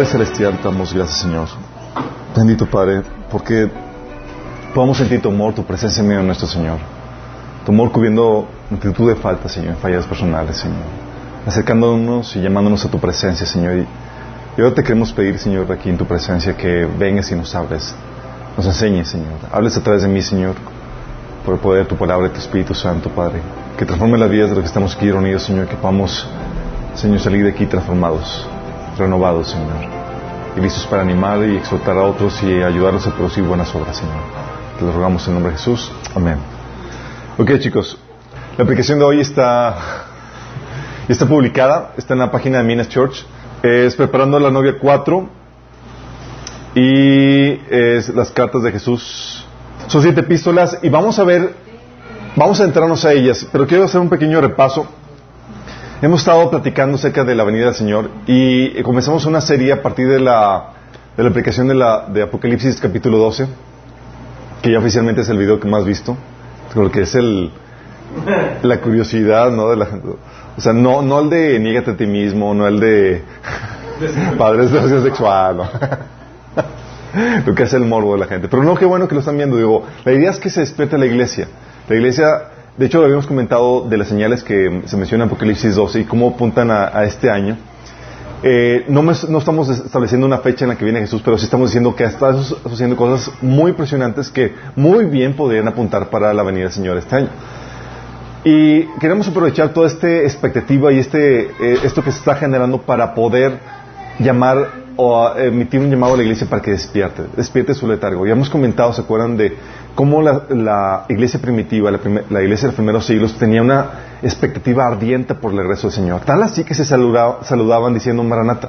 Padre Celestial, damos gracias, Señor. Bendito Padre, porque podamos sentir tu amor, tu presencia en medio de nuestro Señor. Tu amor cubriendo multitud de faltas, Señor, fallas personales, Señor. Acercándonos y llamándonos a tu presencia, Señor. Y ahora te queremos pedir, Señor, aquí en tu presencia, que vengas y nos hables. Nos enseñes, Señor. Hables a través de mí, Señor, por el poder de tu palabra y tu Espíritu Santo, Padre. Que transforme las vidas de los que estamos aquí reunidos, Señor. Que podamos, Señor, salir de aquí transformados, renovados, Señor y listos para animar y exhortar a otros y ayudarlos a producir buenas obras, Señor. Te lo rogamos en nombre de Jesús. Amén. Ok, chicos. La aplicación de hoy está, está publicada, está en la página de Minas Church. Es Preparando la Novia 4 y es las cartas de Jesús. Son siete epístolas y vamos a ver, vamos a entrarnos a ellas, pero quiero hacer un pequeño repaso. Hemos estado platicando acerca de la venida del Señor y comenzamos una serie a partir de la, de la aplicación de, la, de Apocalipsis capítulo 12, que ya oficialmente es el video que más visto, porque es el, la curiosidad, ¿no? De la, o sea, no, no el de niégate a ti mismo, no el de padres de sexual, lo que es el morbo de la gente. Pero no, qué bueno que lo están viendo. Digo, la idea es que se despierte la iglesia. La iglesia de hecho, habíamos comentado de las señales que se menciona en Apocalipsis 12 y cómo apuntan a, este año. Eh, no, no, estamos estableciendo una fecha en la que viene Jesús, pero sí estamos diciendo que está haciendo cosas muy impresionantes que muy bien podrían apuntar para la venida del Señor este año. Y queremos aprovechar toda esta expectativa y este, eh, esto que se está generando para poder llamar o emitir un llamado a la iglesia para que despierte, despierte su letargo. Ya hemos comentado, ¿se acuerdan de cómo la, iglesia primitiva, la, iglesia de los primeros siglos, tenía una expectativa ardiente por el regreso del Señor. Tal así que se saludaban diciendo Maranata.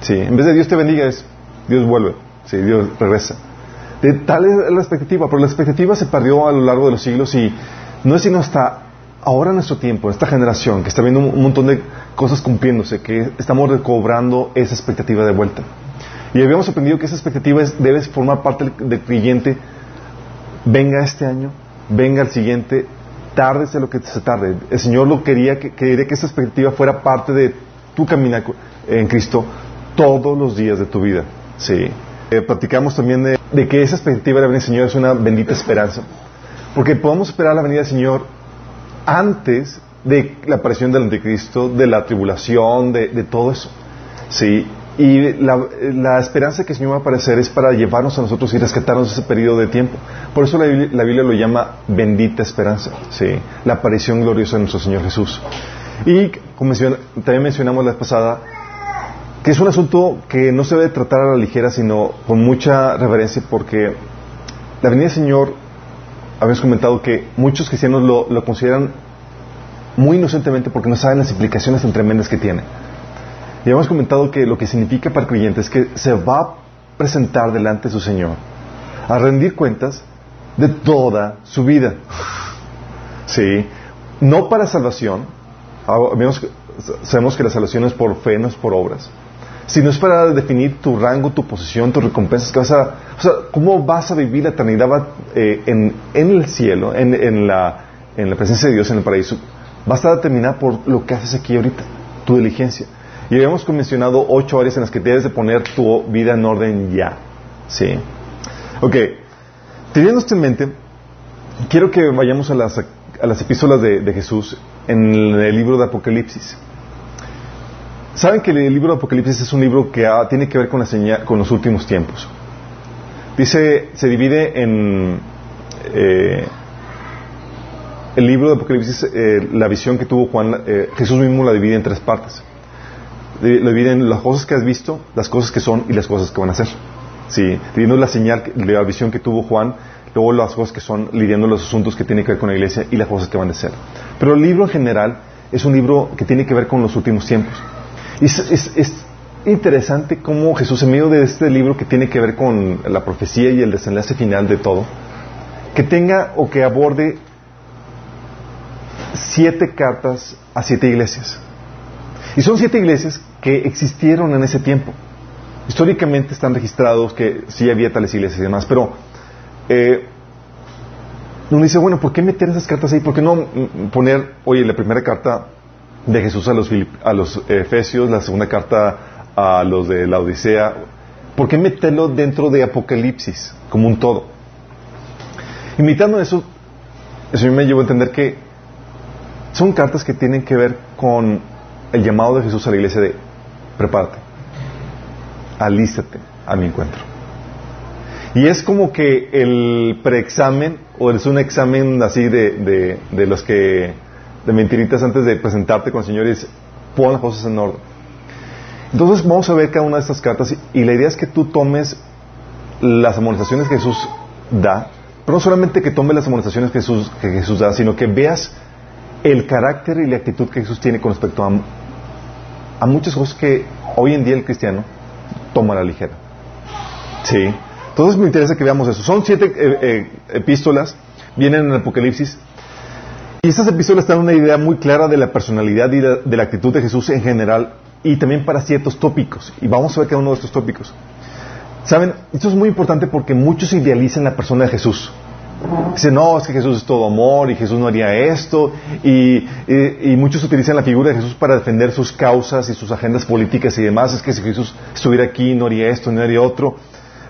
Sí, en vez de Dios te bendiga es Dios vuelve, sí, Dios regresa. De, tal es la expectativa, pero la expectativa se perdió a lo largo de los siglos y no es sino hasta ahora en nuestro tiempo, en esta generación, que está viendo un, montón de cosas cumpliéndose, que estamos recobrando esa expectativa de vuelta. Y habíamos aprendido que esa expectativa debe formar parte del creyente venga este año, venga el siguiente, tárdese lo que se tarde. El Señor lo quería que, quería que esa expectativa fuera parte de tu caminar en Cristo todos los días de tu vida. Sí. Eh, platicamos también de, que esa expectativa de la venida del Señor es una bendita esperanza. Porque podemos esperar la venida del Señor antes de la aparición del anticristo, de la tribulación, de, de todo eso. Sí. Y la, esperanza que el Señor va a aparecer es para llevarnos a nosotros y rescatarnos ese periodo de tiempo. Por eso la, Biblia lo llama bendita esperanza, ¿sí? la aparición gloriosa de nuestro Señor Jesús. Y como también mencionamos la vez pasada, que es un asunto que no se debe tratar a la ligera, sino con mucha reverencia, porque la venida del Señor, habíamos comentado que muchos cristianos lo consideran muy inocentemente porque no saben las implicaciones tan tremendas que tiene. Y hemos comentado que lo que significa para el creyente es que se va a presentar delante de su Señor a rendir cuentas de toda su vida. Sí, no para salvación. Ah, sabemos que la salvación es por fe, no es por obras. Sino es para definir tu rango, tu posición, tus recompensas. Cómo vas a vivir la eternidad eh, en, el cielo, en, en, la, en la presencia de Dios, en el paraíso. Va a estar determinada por lo que haces aquí ahorita, tu diligencia. Y habíamos mencionado ocho áreas en las que debes de poner tu vida en orden ya. ¿Sí? Ok. Teniendo esto en mente, quiero que vayamos a las, a las epístolas de, Jesús en el, libro de Apocalipsis. Saben que el libro de Apocalipsis es un libro que tiene que ver con, la con los últimos tiempos. Dice, se divide en... Eh, el libro de Apocalipsis, eh, la visión que tuvo Juan, eh, Jesús mismo la divide en tres partes lo las cosas que has visto, las cosas que son y las cosas que van a ser. Sí, dividiendo la señal, la visión que tuvo Juan, luego las cosas que son, lidiando los asuntos que tienen que ver con la iglesia y las cosas que van a ser. Pero el libro en general es un libro que tiene que ver con los últimos tiempos. Y es, interesante cómo Jesús, en medio de este libro que tiene que ver con la profecía y el desenlace final de todo, que tenga o que aborde siete cartas a siete iglesias. Y son siete iglesias que existieron en ese tiempo. Históricamente están registrados que sí había tales iglesias y demás, pero eh, uno dice, bueno, ¿por qué meter esas cartas ahí? ¿Por qué no poner, oye, la primera carta de Jesús a los, a los Efesios, la segunda carta a los de la Odisea, ¿por qué meterlo dentro de Apocalipsis como un todo? Imitando eso, eso me llevó a entender que son cartas que tienen que ver con el llamado de Jesús a la iglesia de prepárate, alístate a mi encuentro. Y es como que el preexamen, o es un examen así de, de, los que, de mentiritas antes de presentarte con el Señor y pon las cosas en orden. Entonces vamos a ver cada una de estas cartas y, la idea es que tú tomes las amonestaciones que Jesús da, pero no solamente que tomes las amonestaciones que Jesús da, sino que veas el carácter y la actitud que Jesús tiene con respecto a, muchas cosas que hoy en día el cristiano toma a la ligera. Sí. Entonces me interesa que veamos eso. Son siete eh, eh, epístolas, vienen en Apocalipsis. Y estas epístolas dan una idea muy clara de la personalidad y de, la actitud de Jesús en general y también para ciertos tópicos. Y vamos a ver cada uno de estos tópicos. Saben, esto es muy importante porque muchos idealizan la persona de Jesús. Dicen, no, es que Jesús es todo amor y Jesús no haría esto. Y, muchos utilizan la figura de Jesús para defender sus causas y sus agendas políticas y demás. Es que si Jesús estuviera aquí no haría esto, no haría otro.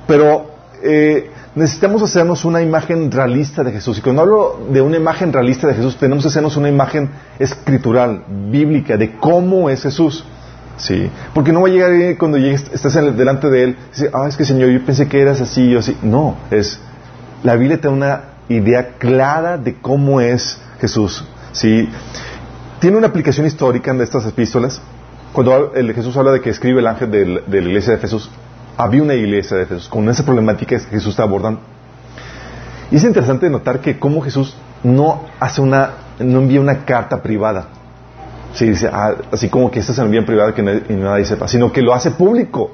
Pero eh, necesitamos hacernos una imagen realista de Jesús. Y cuando hablo de una imagen realista de Jesús, tenemos que hacernos una imagen escritural, bíblica, de cómo es Jesús. Sí, porque no va a llegar cuando llegues, estás delante de Él, dice, ah, es que Señor, yo pensé que eras así, yo así. No, es, la Biblia te da una idea clara de cómo es Jesús. Sí, tiene una aplicación histórica en estas epístolas. Cuando el Jesús habla de que escribe el ángel de la iglesia de Jesús, había una iglesia de Jesús con esa problemática que Jesús está abordando. Y es interesante notar que cómo Jesús no hace una, no envía una carta privada. Ah, así como que esta se envía en privada que nadie, sepa, sino que lo hace público.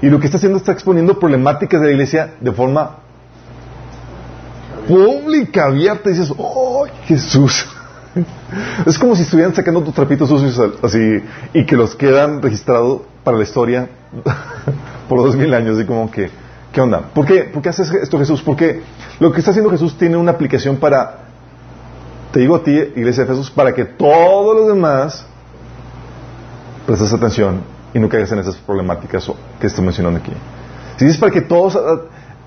Y lo que está haciendo está exponiendo problemáticas de la iglesia de forma pública, abierta. Y dices, ¡oh, Jesús! es como si estuvieran sacando tus trapitos sucios así y que los quedan registrados para la historia por dos mil años y como que, ¿qué onda? ¿Por qué, ¿Por qué haces esto Jesús? Porque lo que está haciendo Jesús tiene una aplicación para, te digo a ti, iglesia de Jesús, para que todos los demás prestes atención y no caigas en esas problemáticas que estoy mencionando aquí. Si es para que todos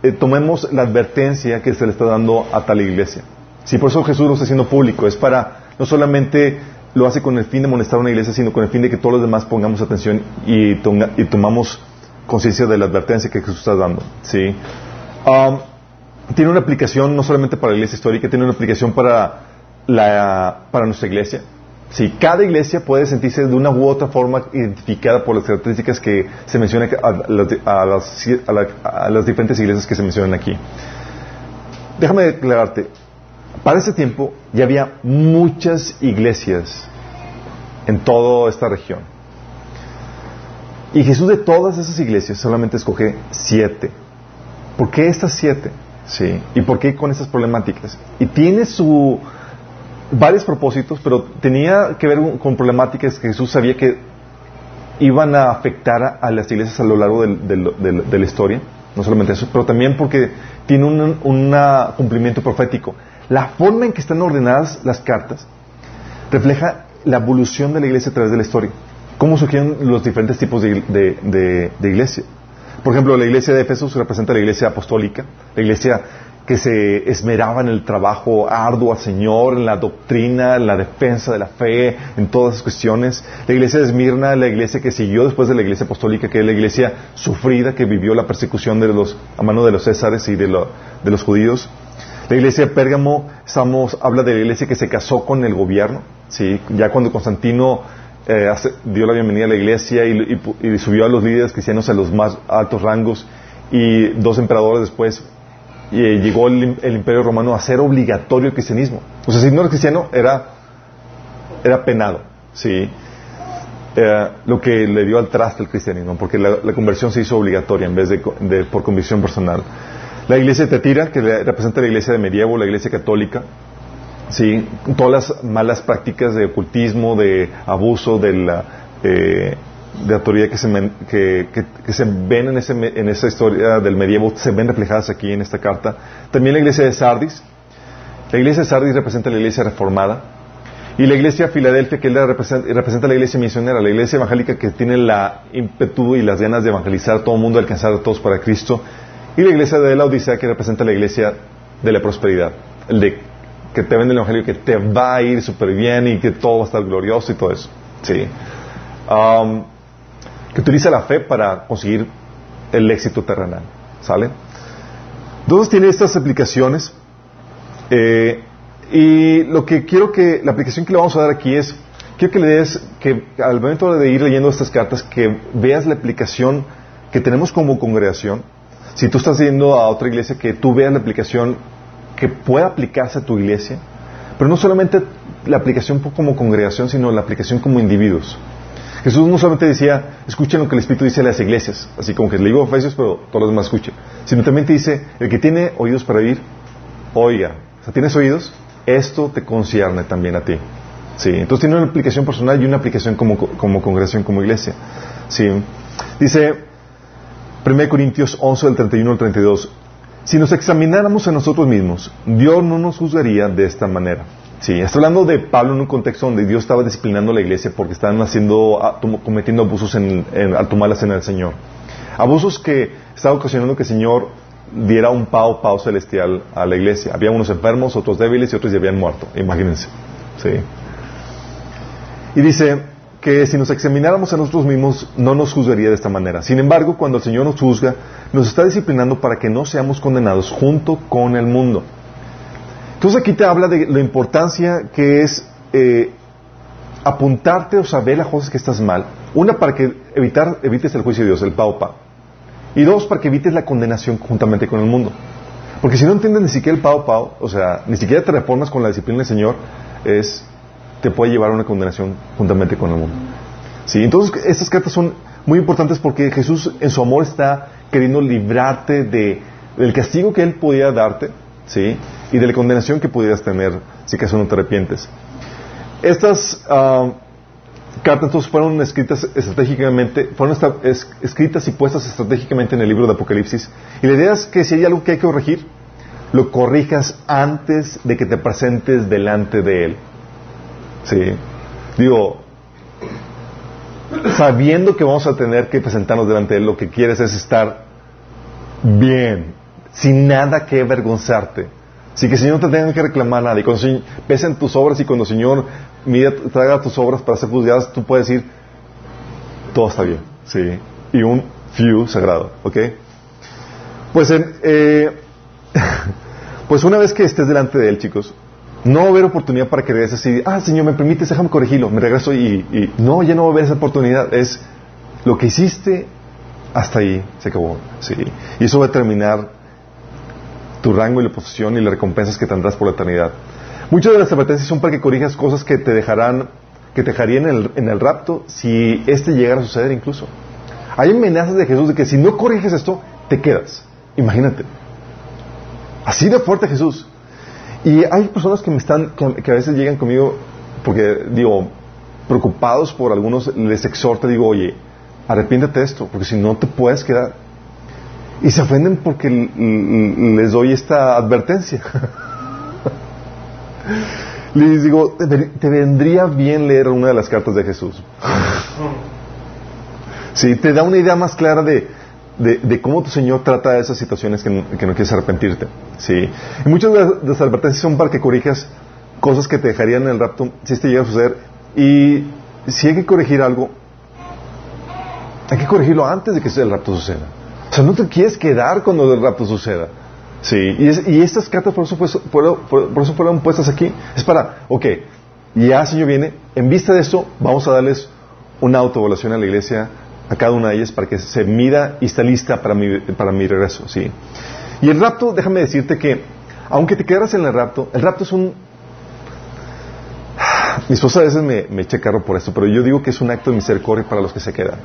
eh, tomemos la advertencia que se le está dando a tal iglesia. Si por eso Jesús lo está haciendo público, es para no solamente lo hace con el fin de molestar a una iglesia, sino con el fin de que todos los demás pongamos atención y, y tomamos conciencia de la advertencia que Jesús está dando. ¿sí? Tiene una aplicación no solamente para la iglesia histórica, tiene una aplicación para, la, para nuestra iglesia. Sí, cada iglesia puede sentirse de una u otra forma identificada por las características que se mencionan a, las, a las diferentes iglesias que se mencionan aquí. Déjame declararte, para ese tiempo ya había muchas iglesias en toda esta región. Y Jesús de todas esas iglesias solamente escoge siete. ¿Por qué estas siete? Sí. ¿Y por qué con estas problemáticas? Y tiene su varios propósitos, pero tenía que ver con problemáticas que Jesús sabía que iban a afectar a, las iglesias a lo largo de la historia. No solamente eso, pero también porque tiene un cumplimiento profético. La forma en que están ordenadas las cartas refleja la evolución de la iglesia a través de la historia cómo surgieron los diferentes tipos de, iglesia. Por ejemplo, la iglesia de Efesos representa la iglesia apostólica, la iglesia que se esmeraba en el trabajo arduo al Señor, en la doctrina, en la defensa de la fe, en todas esas cuestiones. La iglesia de Esmirna, la iglesia que siguió después de la iglesia apostólica, que es la iglesia sufrida, que vivió la persecución de los, a mano de los césares y de, de los judíos. La iglesia de Pérgamo, estamos, habla de la iglesia que se casó con el gobierno, ¿sí? ya cuando Constantino eh, dio la bienvenida a la iglesia y, subió a los líderes cristianos a los más altos rangos y dos emperadores después eh, llegó el, imperio romano a ser obligatorio el cristianismo. O sea, si no eres cristiano era, era penado, ¿sí? Lo que le dio al traste al cristianismo, porque la, conversión se hizo obligatoria en vez de, por convicción personal. La iglesia de Tetira, que representa la iglesia de medievo, la iglesia católica, ¿sí? todas las malas prácticas de ocultismo, de abuso, de la eh, de autoridad que se, que, que, se ven en, ese, en esa historia del medievo, se ven reflejadas aquí en esta carta. También la iglesia de Sardis. La iglesia de Sardis representa la iglesia reformada. Y la iglesia Filadelfia, que representa, representa la iglesia misionera, la iglesia evangélica que tiene la ímpetu y las ganas de evangelizar a todo el mundo, alcanzar a todos para Cristo. Y la iglesia de la Odisea, que representa la iglesia de la prosperidad, el de que te vende el evangelio, que te va a ir súper bien y que todo va a estar glorioso y todo eso. Sí. Um, que utiliza la fe para conseguir el éxito terrenal. ¿Sale? Entonces tiene estas aplicaciones. Eh, y lo que quiero que, la aplicación que le vamos a dar aquí es, quiero que le des, que al momento de ir leyendo estas cartas, que veas la aplicación que tenemos como congregación. Si tú estás yendo a otra iglesia, que tú veas la aplicación que pueda aplicarse a tu iglesia. Pero no solamente la aplicación como congregación, sino la aplicación como individuos. Jesús no solamente decía, escuchen lo que el Espíritu dice a las iglesias, así como que le digo a Efesios, pero todos los demás escuchen, sino también te dice, el que tiene oídos para oír, oiga. O sea, ¿tienes oídos? esto te concierne también a ti. Sí, entonces tiene una aplicación personal y una aplicación como, como congregación, como iglesia. Sí. Dice 1 Corintios 11, del 31 al 32, si nos examináramos a nosotros mismos, Dios no nos juzgaría de esta manera. Sí, está hablando de Pablo en un contexto donde Dios estaba disciplinando a la iglesia porque estaban haciendo, cometiendo abusos en, al tomar la cena del Señor. Abusos que estaba ocasionando que el Señor diera un pao pao celestial a la iglesia. Había unos enfermos, otros débiles y otros ya habían muerto. Imagínense. ¿sí? Y dice que si nos examináramos a nosotros mismos no nos juzgaría de esta manera. Sin embargo, cuando el Señor nos juzga, nos está disciplinando para que no seamos condenados junto con el mundo. Entonces aquí te habla de la importancia que es eh, apuntarte o saber las cosas que estás mal. Una para que evitar, evites el juicio de Dios, el pao. Y dos, para que evites la condenación juntamente con el mundo. Porque si no entiendes ni siquiera el pao pao, o sea, ni siquiera te reformas con la disciplina del Señor, es, te puede llevar a una condenación juntamente con el mundo. ¿Sí? Entonces, estas cartas son muy importantes porque Jesús en su amor está queriendo librarte de, del castigo que Él podía darte, ¿sí? Y de la condenación que pudieras tener si acaso no te arrepientes. Estas... Uh, cartas entonces fueron escritas estratégicamente, fueron escritas y puestas estratégicamente en el libro de Apocalipsis. Y la idea es que si hay algo que hay que corregir, lo corrijas antes de que te presentes delante de Él. Sí. Digo, sabiendo que vamos a tener que presentarnos delante de Él, lo que quieres es estar bien, sin nada que avergonzarte. Así que el Señor no te tenga que reclamar nada. Y cuando pesen tus obras y cuando el Señor mira, traiga tus obras para ser juzgadas, tú puedes decir, todo está bien. Sí. Y un few sagrado. ¿Ok? Pues, eh, pues una vez que estés delante de Él, chicos, no va a haber oportunidad para que veas así, ah, Señor, me permites, déjame corregirlo, me regreso y, y, no, ya no va a haber esa oportunidad. Es lo que hiciste, hasta ahí se acabó. Sí. Y eso va a terminar tu rango y la posición y las recompensas que tendrás por la eternidad. Muchas de las advertencias son para que corrijas cosas que te dejarán, que te dejarían en el, en el rapto si este llegara a suceder incluso. Hay amenazas de Jesús de que si no corriges esto, te quedas. Imagínate. Así de fuerte Jesús. Y hay personas que me están, que, a veces llegan conmigo, porque digo, preocupados por algunos, les exhorta, digo, oye, arrepiéntete de esto, porque si no te puedes quedar. Y se ofenden porque les doy esta advertencia. Les digo, te vendría bien leer una de las cartas de Jesús. Sí, te da una idea más clara de, cómo tu Señor trata esas situaciones que no, quieres arrepentirte. Sí. Muchas de las advertencias son para que corrijas cosas que te dejarían en el rapto si este llega a suceder. Y si hay que corregir algo, hay que corregirlo antes de que el rapto suceda. O sea, no te quieres quedar cuando el rapto suceda. Sí, y, estas cartas por eso, fueron puestas aquí. Es para, ok, ya Señor viene, en vista de eso, vamos a darles una autoevaluación a la iglesia, a cada una de ellas, para que se mida y esté lista para mi, para mi regreso. ¿sí? Y el rapto, déjame decirte que, aunque te quedaras en el rapto, el rapto es un... Mi esposa a veces me, me echa carro por esto, pero yo digo que es un acto de misericordia para los que se quedan.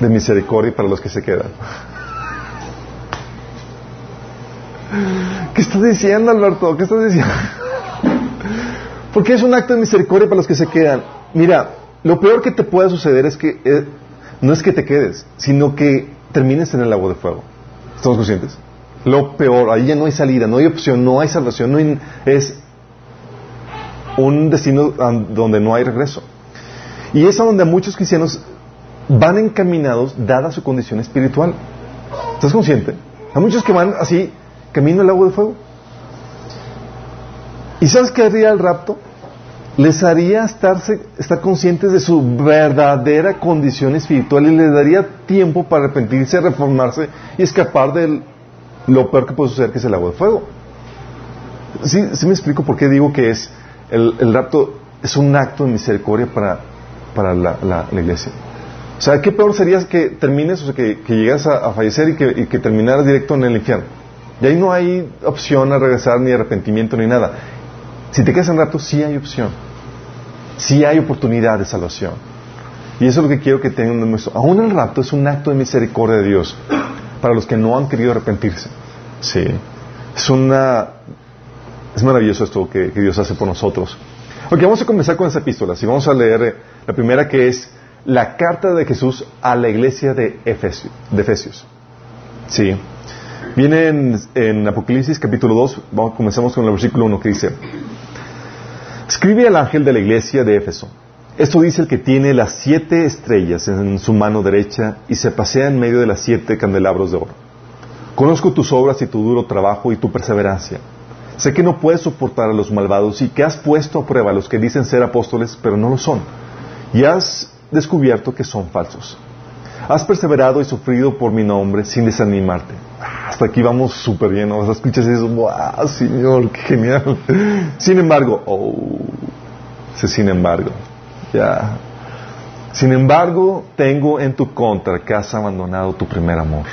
De misericordia para los que se quedan. ¿Qué estás diciendo, Alberto? ¿Qué estás diciendo? Porque es un acto de misericordia para los que se quedan. Mira, lo peor que te pueda suceder es que eh, no es que te quedes, sino que termines en el agua de fuego. ¿Estamos conscientes? Lo peor, ahí ya no hay salida, no hay opción, no hay salvación, es un destino donde no hay regreso. Y es a donde muchos cristianos van encaminados dada su condición espiritual. ¿Estás consciente? Hay muchos que van así, camino al agua de fuego. ¿Y sabes qué haría el rapto? Les haría estarse, estar conscientes de su verdadera condición espiritual y les daría tiempo para arrepentirse, reformarse y escapar de lo peor que puede suceder, que es el agua de fuego. ¿Sí, me explico por qué digo que es el, rapto es un acto de misericordia para, para la, iglesia? O sea, ¿qué peor sería que termines, o sea, que, llegas a, fallecer y que, que terminaras directo en el infierno? Y ahí no hay opción a regresar, ni arrepentimiento, ni nada. Si te quedas en rapto, sí hay opción. Sí hay oportunidad de salvación. Y eso es lo que quiero que tengan en nuestro. Aún el rapto es un acto de misericordia de Dios para los que no han querido arrepentirse. Sí. Es una. Es maravilloso esto que, Dios hace por nosotros. Ok, vamos a comenzar con esa epístola. Y vamos a leer eh, la primera que es la carta de Jesús a la iglesia de Efesios. De Efesios. Sí. Viene en, Apocalipsis capítulo 2, vamos, comenzamos con el versículo 1 que dice, escribe al ángel de la iglesia de Éfeso, esto dice el que tiene las siete estrellas en su mano derecha y se pasea en medio de las siete candelabros de oro. Conozco tus obras y tu duro trabajo y tu perseverancia. Sé que no puedes soportar a los malvados y que has puesto a prueba a los que dicen ser apóstoles, pero no lo son. Y has descubierto que son falsos. Has perseverado y sufrido por mi nombre sin desanimarte. Hasta aquí vamos súper bien, ¿no? escuchas eso, ¡wow, Señor, qué genial! Sin embargo, oh, sin embargo, ya. Sin embargo, tengo en tu contra que has abandonado tu primer amor.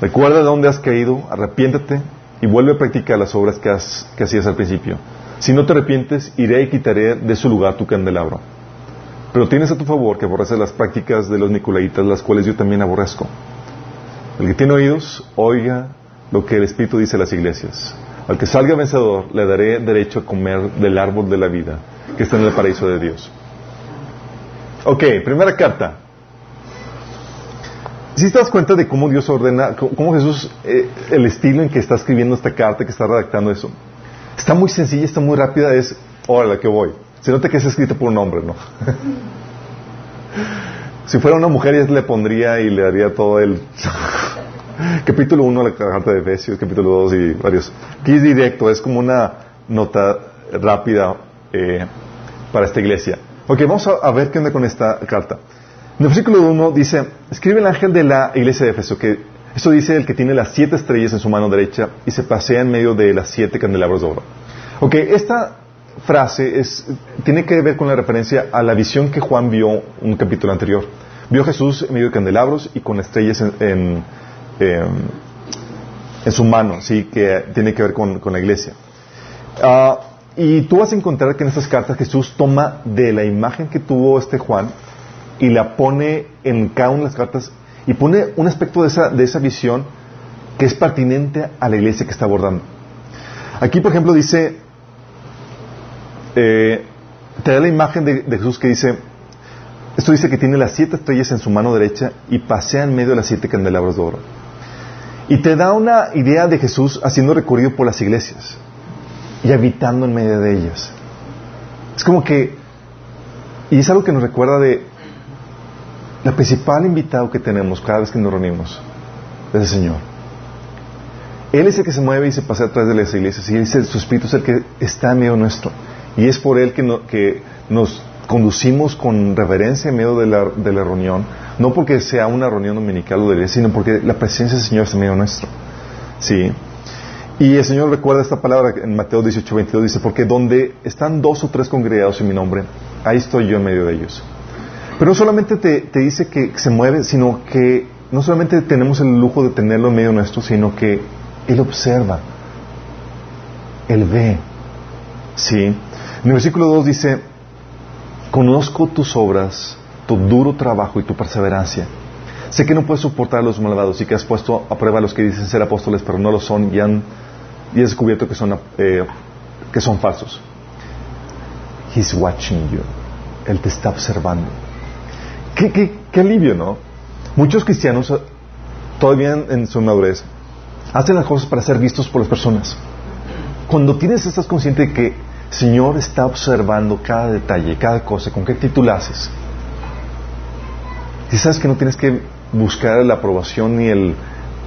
Recuerda de dónde has caído, arrepiéntate y vuelve a practicar las obras que, que hacías al principio. Si no te arrepientes, iré y quitaré de su lugar tu candelabro. Pero tienes a tu favor que aborreces las prácticas de los nicolaitas, las cuales yo también aborrezco. El que tiene oídos, oiga lo que el Espíritu dice a las iglesias. Al que salga vencedor, le daré derecho a comer del árbol de la vida que está en el paraíso de Dios. Ok, primera carta. Si te das cuenta de cómo Dios ordena, cómo Jesús, eh, el estilo en que está escribiendo esta carta, que está redactando eso, está muy sencilla, está muy rápida, es, órale, que voy. Se nota que es escrito por un hombre, ¿no? si fuera una mujer, ya le pondría y le daría todo el capítulo 1 la carta de Efesios, capítulo 2 y varios. Aquí es directo, es como una nota rápida eh, para esta iglesia. Ok, vamos a, ver qué onda con esta carta. En el versículo 1 dice, escribe el ángel de la iglesia de Efeso, que esto dice el que tiene las siete estrellas en su mano derecha y se pasea en medio de las siete candelabros de oro. Ok, esta frase tiene que ver con la referencia a la visión que Juan vio un capítulo anterior. Vio a Jesús en medio de candelabros y con estrellas en, en, su mano, ¿sí? que tiene que ver con, la iglesia. Ah, y tú vas a encontrar que en estas cartas Jesús toma de la imagen que tuvo este Juan y la pone en cada una de las cartas y pone un aspecto de esa, de esa visión que es pertinente a la iglesia que está abordando. Aquí, por ejemplo, dice eh, te da la imagen de, Jesús que dice, esto dice que tiene las siete estrellas en su mano derecha y pasea en medio de las siete candelabros de oro. Y te da una idea de Jesús haciendo recorrido por las iglesias y habitando en medio de ellas. Es como que, y es algo que nos recuerda de la principal invitado que tenemos cada vez que nos reunimos, es el Señor. Él es el que se mueve y se pasa atrás de las iglesias y dice, su Espíritu es el que está en medio nuestro. Y es por Él que, nos conducimos con reverencia en medio de la, de la, reunión, no porque sea una reunión dominical o de sino porque la presencia del Señor está en medio nuestro. ¿Sí? Y el Señor recuerda esta palabra en Mateo 18, 22, dice, porque donde están dos o tres congregados en mi nombre, ahí estoy yo en medio de ellos. Pero no solamente te, te dice que se mueve, sino que no solamente tenemos el lujo de tenerlo en medio nuestro, sino que Él observa, Él ve, ¿sí? En el versículo 2 dice, conozco tus obras, tu duro trabajo y tu perseverancia. Sé que no puedes soportar a los malvados y que has puesto a prueba a los que dicen ser apóstoles, pero no lo son y, han, y has descubierto que son, eh, que son falsos. He's watching you. Él te está observando. Qué, qué, qué alivio, ¿no? Muchos cristianos, todavía en, su madurez, hacen las cosas para ser vistos por las personas. Cuando tienes, estás consciente de que Señor está observando cada detalle, cada cosa, con qué actitud haces. Y sabes que no tienes que buscar la aprobación ni el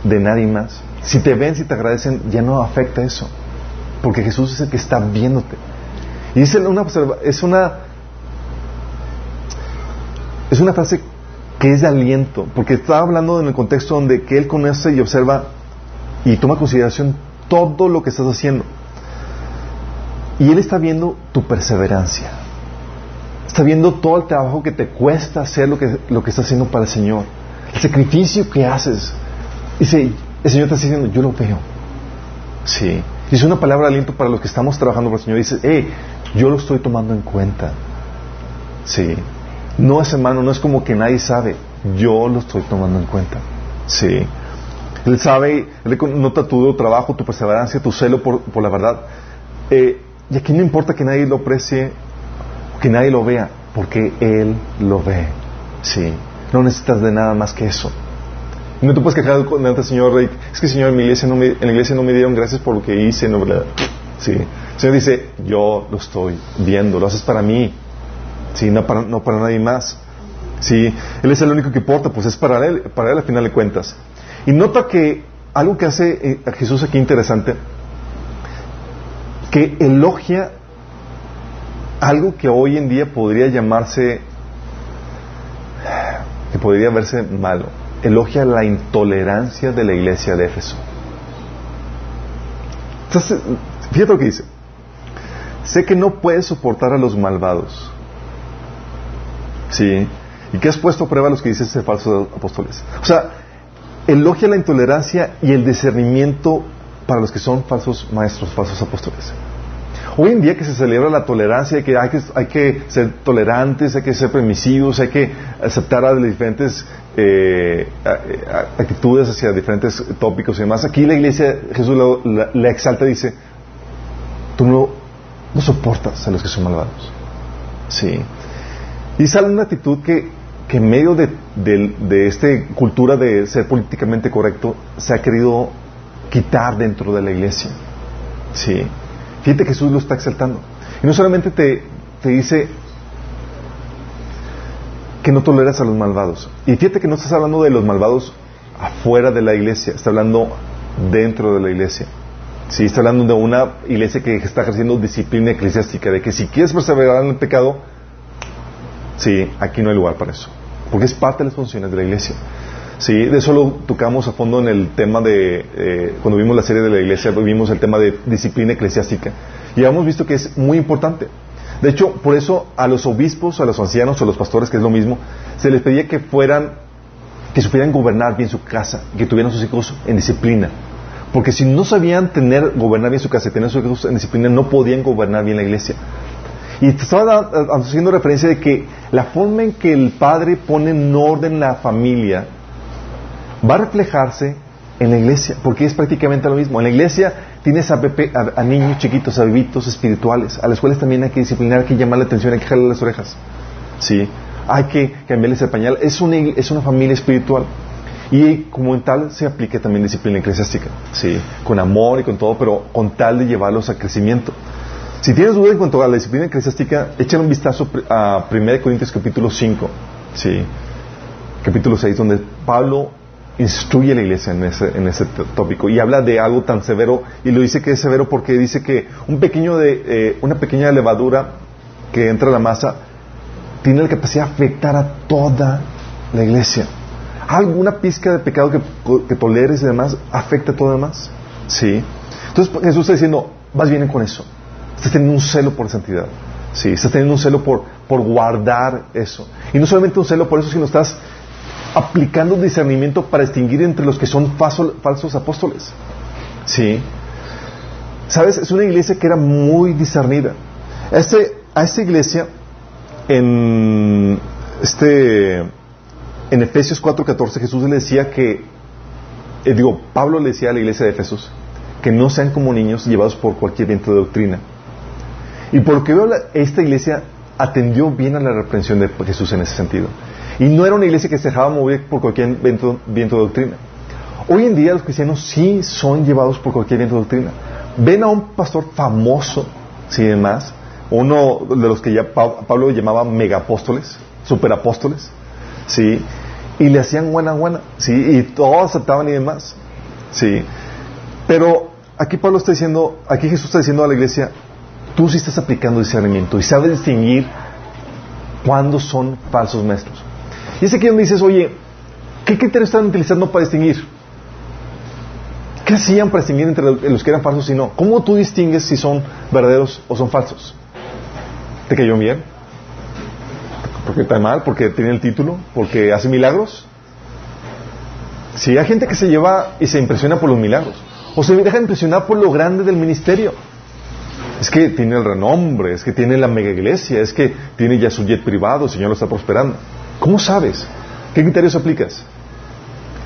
de nadie más. Si te ven, si te agradecen, ya no afecta eso. Porque Jesús es el que está viéndote. Y dice una es una es una frase que es de aliento, porque está hablando en el contexto donde que él conoce y observa y toma consideración todo lo que estás haciendo. Y él está viendo tu perseverancia. Está viendo todo el trabajo que te cuesta hacer lo que, lo que estás haciendo para el Señor. El sacrificio que haces. Dice, el Señor está diciendo, yo lo veo. Sí. Y es una palabra de aliento para los que estamos trabajando para el Señor. Dice, hey, yo lo estoy tomando en cuenta. Sí. No es hermano, no es como que nadie sabe. Yo lo estoy tomando en cuenta. Sí. Él sabe, Él nota tu trabajo, tu perseverancia, tu celo por, la verdad. Eh, y aquí no importa que nadie lo aprecie, que nadie lo vea, porque Él lo ve. Sí. No necesitas de nada más que eso. No te puedes quejar delante del Señor, Rey. Es que Señor, en, mi iglesia no me, en la iglesia no me dieron gracias por lo que hice. No, Sí. El Señor dice, yo lo estoy viendo, lo haces para mí. Sí, no para, no para nadie más. Sí, Él es el único que importa, pues es para Él, para Él al final de cuentas. Y nota que algo que hace eh, a Jesús aquí interesante, que elogia algo que hoy en día podría llamarse, que podría verse malo, elogia la intolerancia de la iglesia de Éfeso. Entonces, fíjate lo que dice. Sé que no puedes soportar a los malvados. ¿Sí? ¿Y qué has puesto a prueba a los que dices ser falsos apóstoles? O sea, elogia la intolerancia y el discernimiento para los que son falsos maestros, falsos apóstoles. Hoy en día que se celebra la tolerancia, que hay que, hay que ser tolerantes, hay que ser permisivos, hay que aceptar a diferentes eh, actitudes hacia diferentes tópicos y demás. Aquí la iglesia, Jesús la, exalta y dice, tú no, soportas a los que son malvados. Sí. Y sale una actitud que que en medio de, de, esta cultura de ser políticamente correcto se ha querido quitar dentro de la iglesia. Sí. Fíjate que Jesús lo está exaltando. Y no solamente te, te dice que no toleras a los malvados. Y fíjate que no estás hablando de los malvados afuera de la iglesia, está hablando dentro de la iglesia. Sí, está hablando de una iglesia que está ejerciendo disciplina eclesiástica, de que si quieres perseverar en el pecado, Sí, aquí no hay lugar para eso, porque es parte de las funciones de la iglesia. Sí, de eso lo tocamos a fondo en el tema de, eh, cuando vimos la serie de la iglesia, vimos el tema de disciplina eclesiástica. Y hemos visto que es muy importante. De hecho, por eso a los obispos, a los ancianos, a los pastores, que es lo mismo, se les pedía que fueran, que supieran gobernar bien su casa, que tuvieran sus hijos en disciplina. Porque si no sabían tener, gobernar bien su casa y tener sus hijos en disciplina, no podían gobernar bien la iglesia. Y estaba haciendo referencia de que la forma en que el padre pone en orden la familia va a reflejarse en la iglesia, porque es prácticamente lo mismo. En la iglesia tienes a, a, niños chiquitos, a bebitos espirituales, a las cuales también hay que disciplinar, hay que llamar la atención, hay que jalarle las orejas. ¿Sí? Hay que cambiarles el pañal. Es una, es una familia espiritual. Y como en tal se aplica también disciplina eclesiástica, ¿sí? Con amor y con todo, pero con tal de llevarlos a crecimiento. Si tienes dudas en cuanto a la disciplina eclesiástica, échale un vistazo a 1 Corintios capítulo 5, ¿sí? capítulo 6, donde Pablo instruye a la iglesia en ese, en ese tópico y habla de algo tan severo y lo dice que es severo porque dice que un pequeño de, eh, una pequeña levadura que entra a la masa tiene la capacidad de afectar a toda la iglesia. Alguna pizca de pecado que, toleres y demás afecta a todo demás. ¿Sí? Entonces Jesús está diciendo, vas bien con eso. Estás teniendo un celo por santidad. Sí, estás teniendo un celo por, por guardar eso. Y no solamente un celo por eso, sino estás aplicando discernimiento para distinguir entre los que son falsos apóstoles. Sí. ¿Sabes? Es una iglesia que era muy discernida. Este, a esta iglesia, en, este, en Efesios 4:14, Jesús le decía que, eh, digo, Pablo le decía a la iglesia de Efesios, que no sean como niños llevados por cualquier viento de doctrina y por lo que veo, esta iglesia atendió bien a la reprensión de Jesús en ese sentido. Y no era una iglesia que se dejaba mover por cualquier viento, de doctrina. Hoy en día los cristianos sí son llevados por cualquier viento de doctrina. Ven a un pastor famoso, sí, demás. Uno de los que ya Pablo llamaba megapóstoles, superapóstoles, sí, y le hacían buena, buena, sí, y todos aceptaban y demás, sí. Pero aquí Pablo está diciendo, aquí Jesús está diciendo a la iglesia, tú sí estás aplicando discernimiento y sabes distinguir cuándo son falsos maestros. Y es aquí donde dices, oye, ¿qué criterios están utilizando para distinguir? ¿Qué hacían para distinguir entre los que eran falsos y no? ¿Cómo tú distingues si son verdaderos o son falsos? ¿Te cayó bien? ¿Porque está mal? ¿Porque tiene el título? ¿Porque hace milagros? Si hay gente que se lleva y se impresiona por los milagros, o se deja impresionar por lo grande del ministerio. Es que tiene el renombre, es que tiene la mega iglesia, es que tiene ya su jet privado, el Señor lo está prosperando. ¿Cómo sabes? ¿Qué criterios aplicas?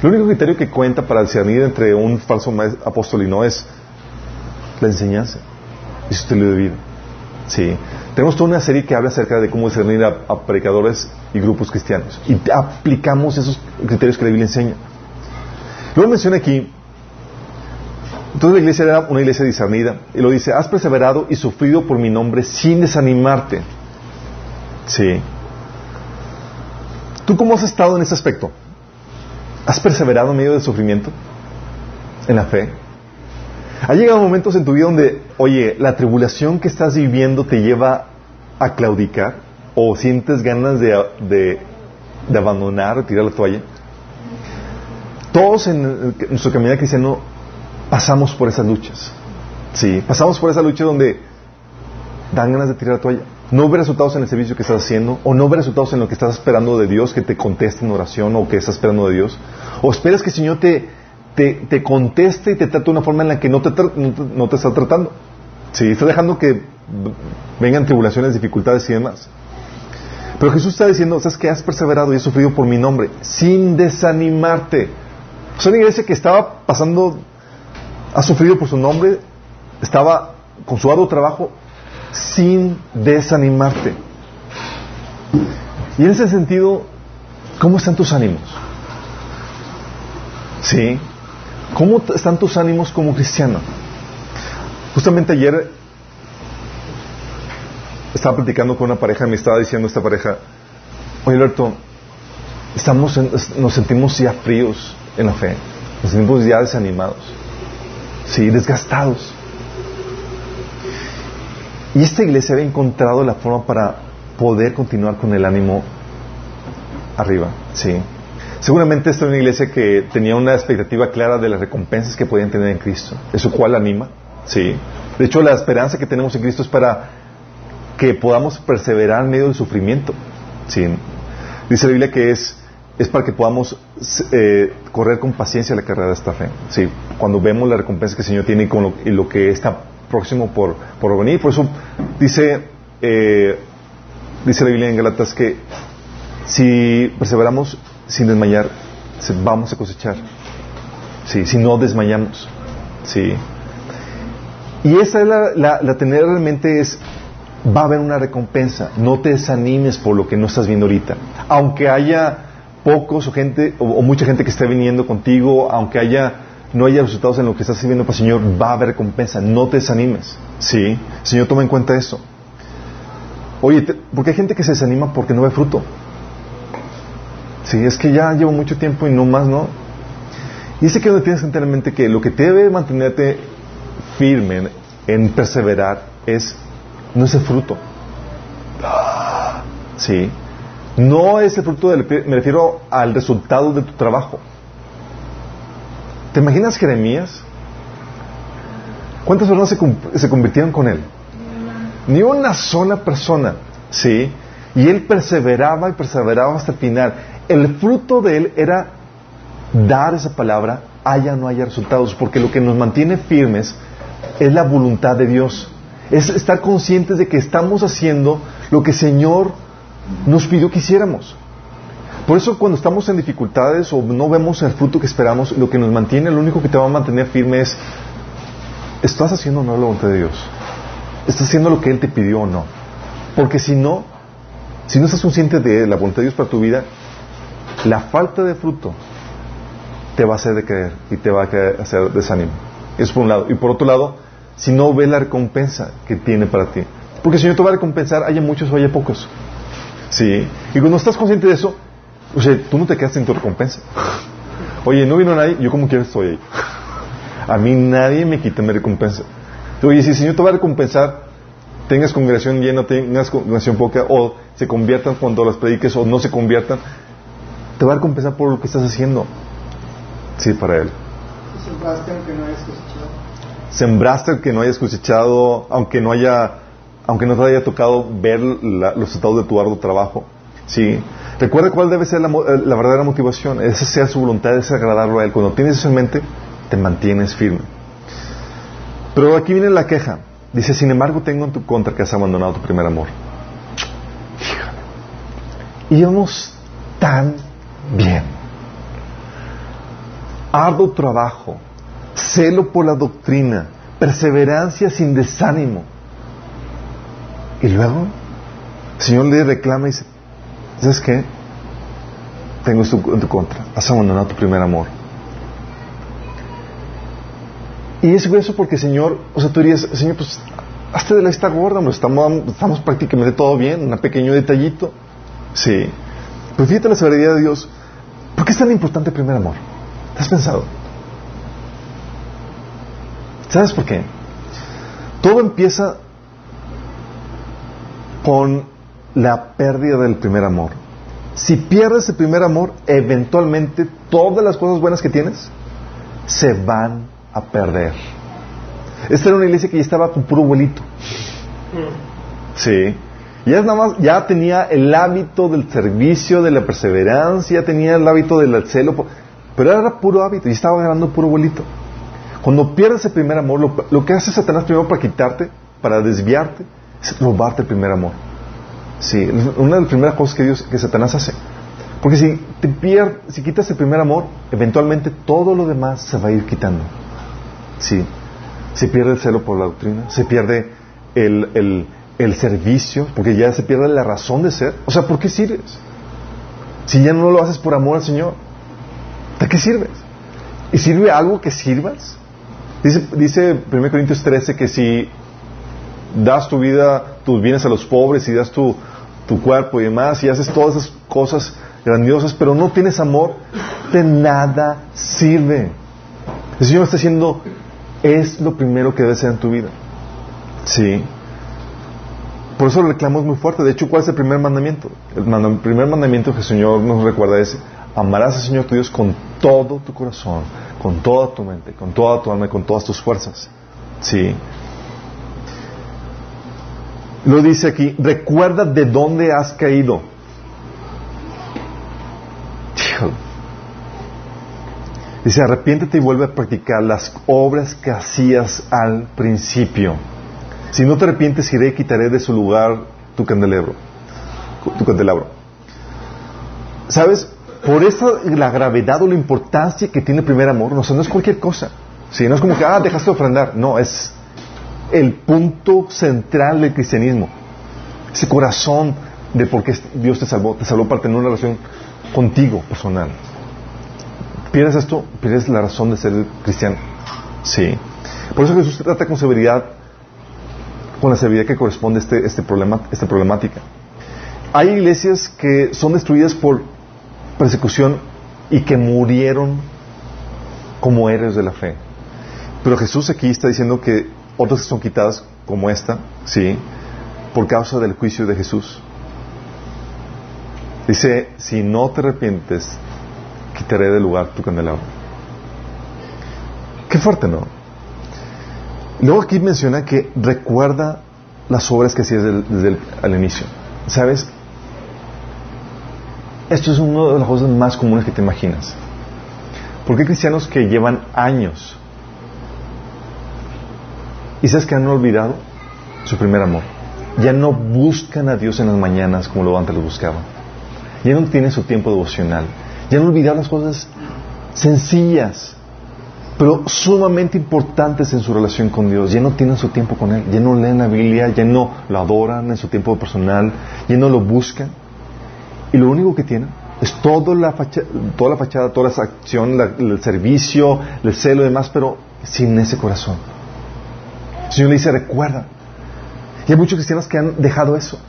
El único criterio que cuenta para discernir entre un falso apóstol y no es la enseñanza y su estilo de vida. Sí. Tenemos toda una serie que habla acerca de cómo discernir a, predicadores y grupos cristianos. Y aplicamos esos criterios que la Biblia enseña. Luego menciona aquí, entonces la iglesia era una iglesia discernida. Y lo dice, has perseverado y sufrido por mi nombre sin desanimarte. Sí. ¿Tú cómo has estado en ese aspecto? ¿Has perseverado en medio del sufrimiento? ¿En la fe? ¿Ha llegado momentos en tu vida donde, oye, la tribulación que estás viviendo te lleva a claudicar? ¿O sientes ganas de, de, de abandonar, tirar la toalla? Todos en, nuestro camino cristiano pasamos por esas luchas. Sí, pasamos por esa lucha donde dan ganas de tirar la toalla no ve resultados en el servicio que estás haciendo, o no ve resultados en lo que estás esperando de Dios, que te conteste en oración, o que estás esperando de Dios, o esperas que el Señor te, te, conteste y te trate de una forma en la que no te, no te, está tratando. Sí, está dejando que vengan tribulaciones, dificultades y demás. Pero Jesús está diciendo, sabes que has perseverado y has sufrido por mi nombre, sin desanimarte. Es una iglesia que estaba pasando, ha sufrido por su nombre, estaba con su arduo trabajo sin desanimarte. Y en ese sentido, ¿cómo están tus ánimos? ¿Sí? ¿Cómo están tus ánimos como cristiano? Justamente ayer estaba platicando con una pareja me estaba diciendo esta pareja, oye Alberto, estamos nos sentimos ya fríos en la fe, nos sentimos ya desanimados, sí, desgastados. Y esta iglesia había encontrado la forma para poder continuar con el ánimo arriba, sí. Seguramente esta era una iglesia que tenía una expectativa clara de las recompensas que podían tener en Cristo, eso cual anima, sí. De hecho, la esperanza que tenemos en Cristo es para que podamos perseverar en medio del sufrimiento, sí. Dice la Biblia que es es para que podamos eh, correr con paciencia la carrera de esta fe. Sí, cuando vemos la recompensa que el Señor tiene y, con y lo que está próximo por, por venir. Por eso dice, eh, dice la Biblia en Galatas que si perseveramos sin desmayar, vamos a cosechar. Sí, si no desmayamos. Sí. Y esa es la, la, tener realmente es, va a haber una recompensa. No te desanimes por lo que no estás viendo ahorita. Aunque haya pocos o gente, o mucha gente que esté viniendo contigo, aunque haya no haya resultados en lo que estás sirviendo para el Señor, va a haber recompensa. No te desanimes. ¿Sí? Señor, toma en cuenta eso. Oye, porque hay gente que se desanima porque no ve fruto. Sí, es que ya llevo mucho tiempo y no más, ¿no? Y dice que no tienes que tener en mente que lo que te debe mantenerte firme en, perseverar es, no es el fruto. Sí. No es el fruto, del, me refiero al resultado de tu trabajo. ¿Te imaginas Jeremías? ¿Cuántas personas se, convirtieron con él? Ni una sola persona, ¿sí? Y él perseveraba y perseveraba hasta el final. El fruto de él era dar esa palabra, haya o no haya resultados, porque lo que nos mantiene firmes es la voluntad de Dios. Es estar conscientes de que estamos haciendo lo que el Señor nos pidió que hiciéramos. Por eso cuando estamos en dificultades o no vemos el fruto que esperamos, lo que nos mantiene, lo único que te va a mantener firme es, ¿estás haciendo o no la voluntad de Dios? ¿Estás haciendo lo que Él te pidió o no? Porque si no, si no estás consciente de la voluntad de Dios para tu vida, la falta de fruto te va a hacer decaer y te va a hacer desánimo. Eso por un lado. Y por otro lado, si no ves la recompensa que tiene para ti. Porque el Señor te va a recompensar, haya muchos o haya pocos. Sí. Y cuando estás consciente de eso, o sea, tú no te quedas sin tu recompensa. Oye, no vino nadie, yo como quiera estoy ahí. A mí nadie me quita mi recompensa. Oye, si el Señor te va a recompensar, tengas congregación llena, tengas congregación poca, o se conviertan cuando las prediques, o no se conviertan, te va a recompensar por lo que estás haciendo. Sí, para Él. Sembraste aunque no hayas cosechado. Sembraste aunque no hayas cosechado, aunque no haya, aunque no te haya tocado ver los resultados de tu arduo trabajo. Sí. Recuerda cuál debe ser la, la verdadera motivación. Esa sea su voluntad, es agradarlo a Él. Cuando tienes eso en mente, te mantienes firme. Pero aquí viene la queja. Dice, sin embargo, tengo en tu contra que has abandonado tu primer amor. Y íbamos tan bien. Arduo trabajo, celo por la doctrina, perseverancia sin desánimo. Y luego, el Señor le reclama y dice, ¿sabes qué? Tengo esto en tu contra. Has abandonado tu primer amor. Y es eso porque, Señor, o sea, tú dirías, Señor, pues, hazte de la esta gorda, estamos, estamos prácticamente todo bien, un pequeño detallito. Sí. Pero fíjate la severidad de Dios. ¿Por qué es tan importante el primer amor? ¿Te has pensado? ¿Sabes por qué? Todo empieza con la pérdida del primer amor. Si pierdes el primer amor, eventualmente todas las cosas buenas que tienes se van a perder. Esta era una iglesia que ya estaba con puro abuelito. Sí. Ya, nada más, ya tenía el hábito del servicio, de la perseverancia, ya tenía el hábito del celo, pero era puro hábito y estaba ganando puro abuelito. Cuando pierdes el primer amor, lo, lo, que hace Satanás primero para quitarte, para desviarte, es robarte el primer amor. Sí, una de las primeras cosas que Dios, que Satanás hace. Porque si te pier, si quitas el primer amor, eventualmente todo lo demás se va a ir quitando. Sí. Se pierde el celo por la doctrina, se pierde el, el, servicio, porque ya se pierde la razón de ser. O sea, ¿por qué sirves? Si ya no lo haces por amor al Señor, ¿de qué sirves? ¿Y sirve algo que sirvas? Dice, dice 1 Corintios 13 que si das tu vida, tus bienes a los pobres y das tu, tu cuerpo y demás y haces todas esas cosas grandiosas, pero no tienes amor, de nada sirve. El Señor está diciendo, es lo primero que debe ser en tu vida. Sí. Por eso el reclamo muy fuerte. De hecho, ¿cuál es el primer mandamiento? El, primer mandamiento que el Señor nos recuerda es, amarás al Señor tu Dios con todo tu corazón, con toda tu mente, con toda tu alma y con todas tus fuerzas. Sí. Lo dice aquí, recuerda de dónde has caído. Dice, arrepiéntete y vuelve a practicar las obras que hacías al principio. Si no te arrepientes, iré y quitaré de su lugar tu candelabro. ¿Sabes? Por eso la gravedad o la importancia que tiene el primer amor, no, no es cualquier cosa. Si no es como que, ah, dejaste de ofrendar. No, es el punto central del cristianismo. Ese corazón de por qué Dios te salvó. Te salvó para tener una relación contigo personal. ¿Pierdes esto? ¿Pierdes la razón de ser cristiano? Sí. Por eso Jesús trata con severidad, con la severidad que corresponde a este, este problema, esta problemática. Hay iglesias que son destruidas por persecución y que murieron como héroes de la fe. Pero Jesús aquí está diciendo que otras son quitadas como esta, sí, por causa del juicio de Jesús. Dice, si no te arrepientes, quitaré del lugar tu candelabro. Qué fuerte, ¿no? Luego aquí menciona que recuerda las obras que hacías desde, el inicio. ¿Sabes? Esto es una de las cosas más comunes que te imaginas. Porque hay cristianos que llevan años y sabes que han olvidado su primer amor. Ya no buscan a Dios en las mañanas como lo antes lo buscaban. Ya no tienen su tiempo devocional. Ya no olvidaron las cosas sencillas, pero sumamente importantes en su relación con Dios. Ya no tienen su tiempo con Él. Ya no leen la Biblia, ya no lo adoran en su tiempo personal, ya no lo buscan. Y lo único que tienen es toda la toda la, fachada, toda la acción, el servicio, el celo y demás, pero sin ese corazón. El Señor le dice, recuerda. Y hay muchos cristianos que han dejado eso.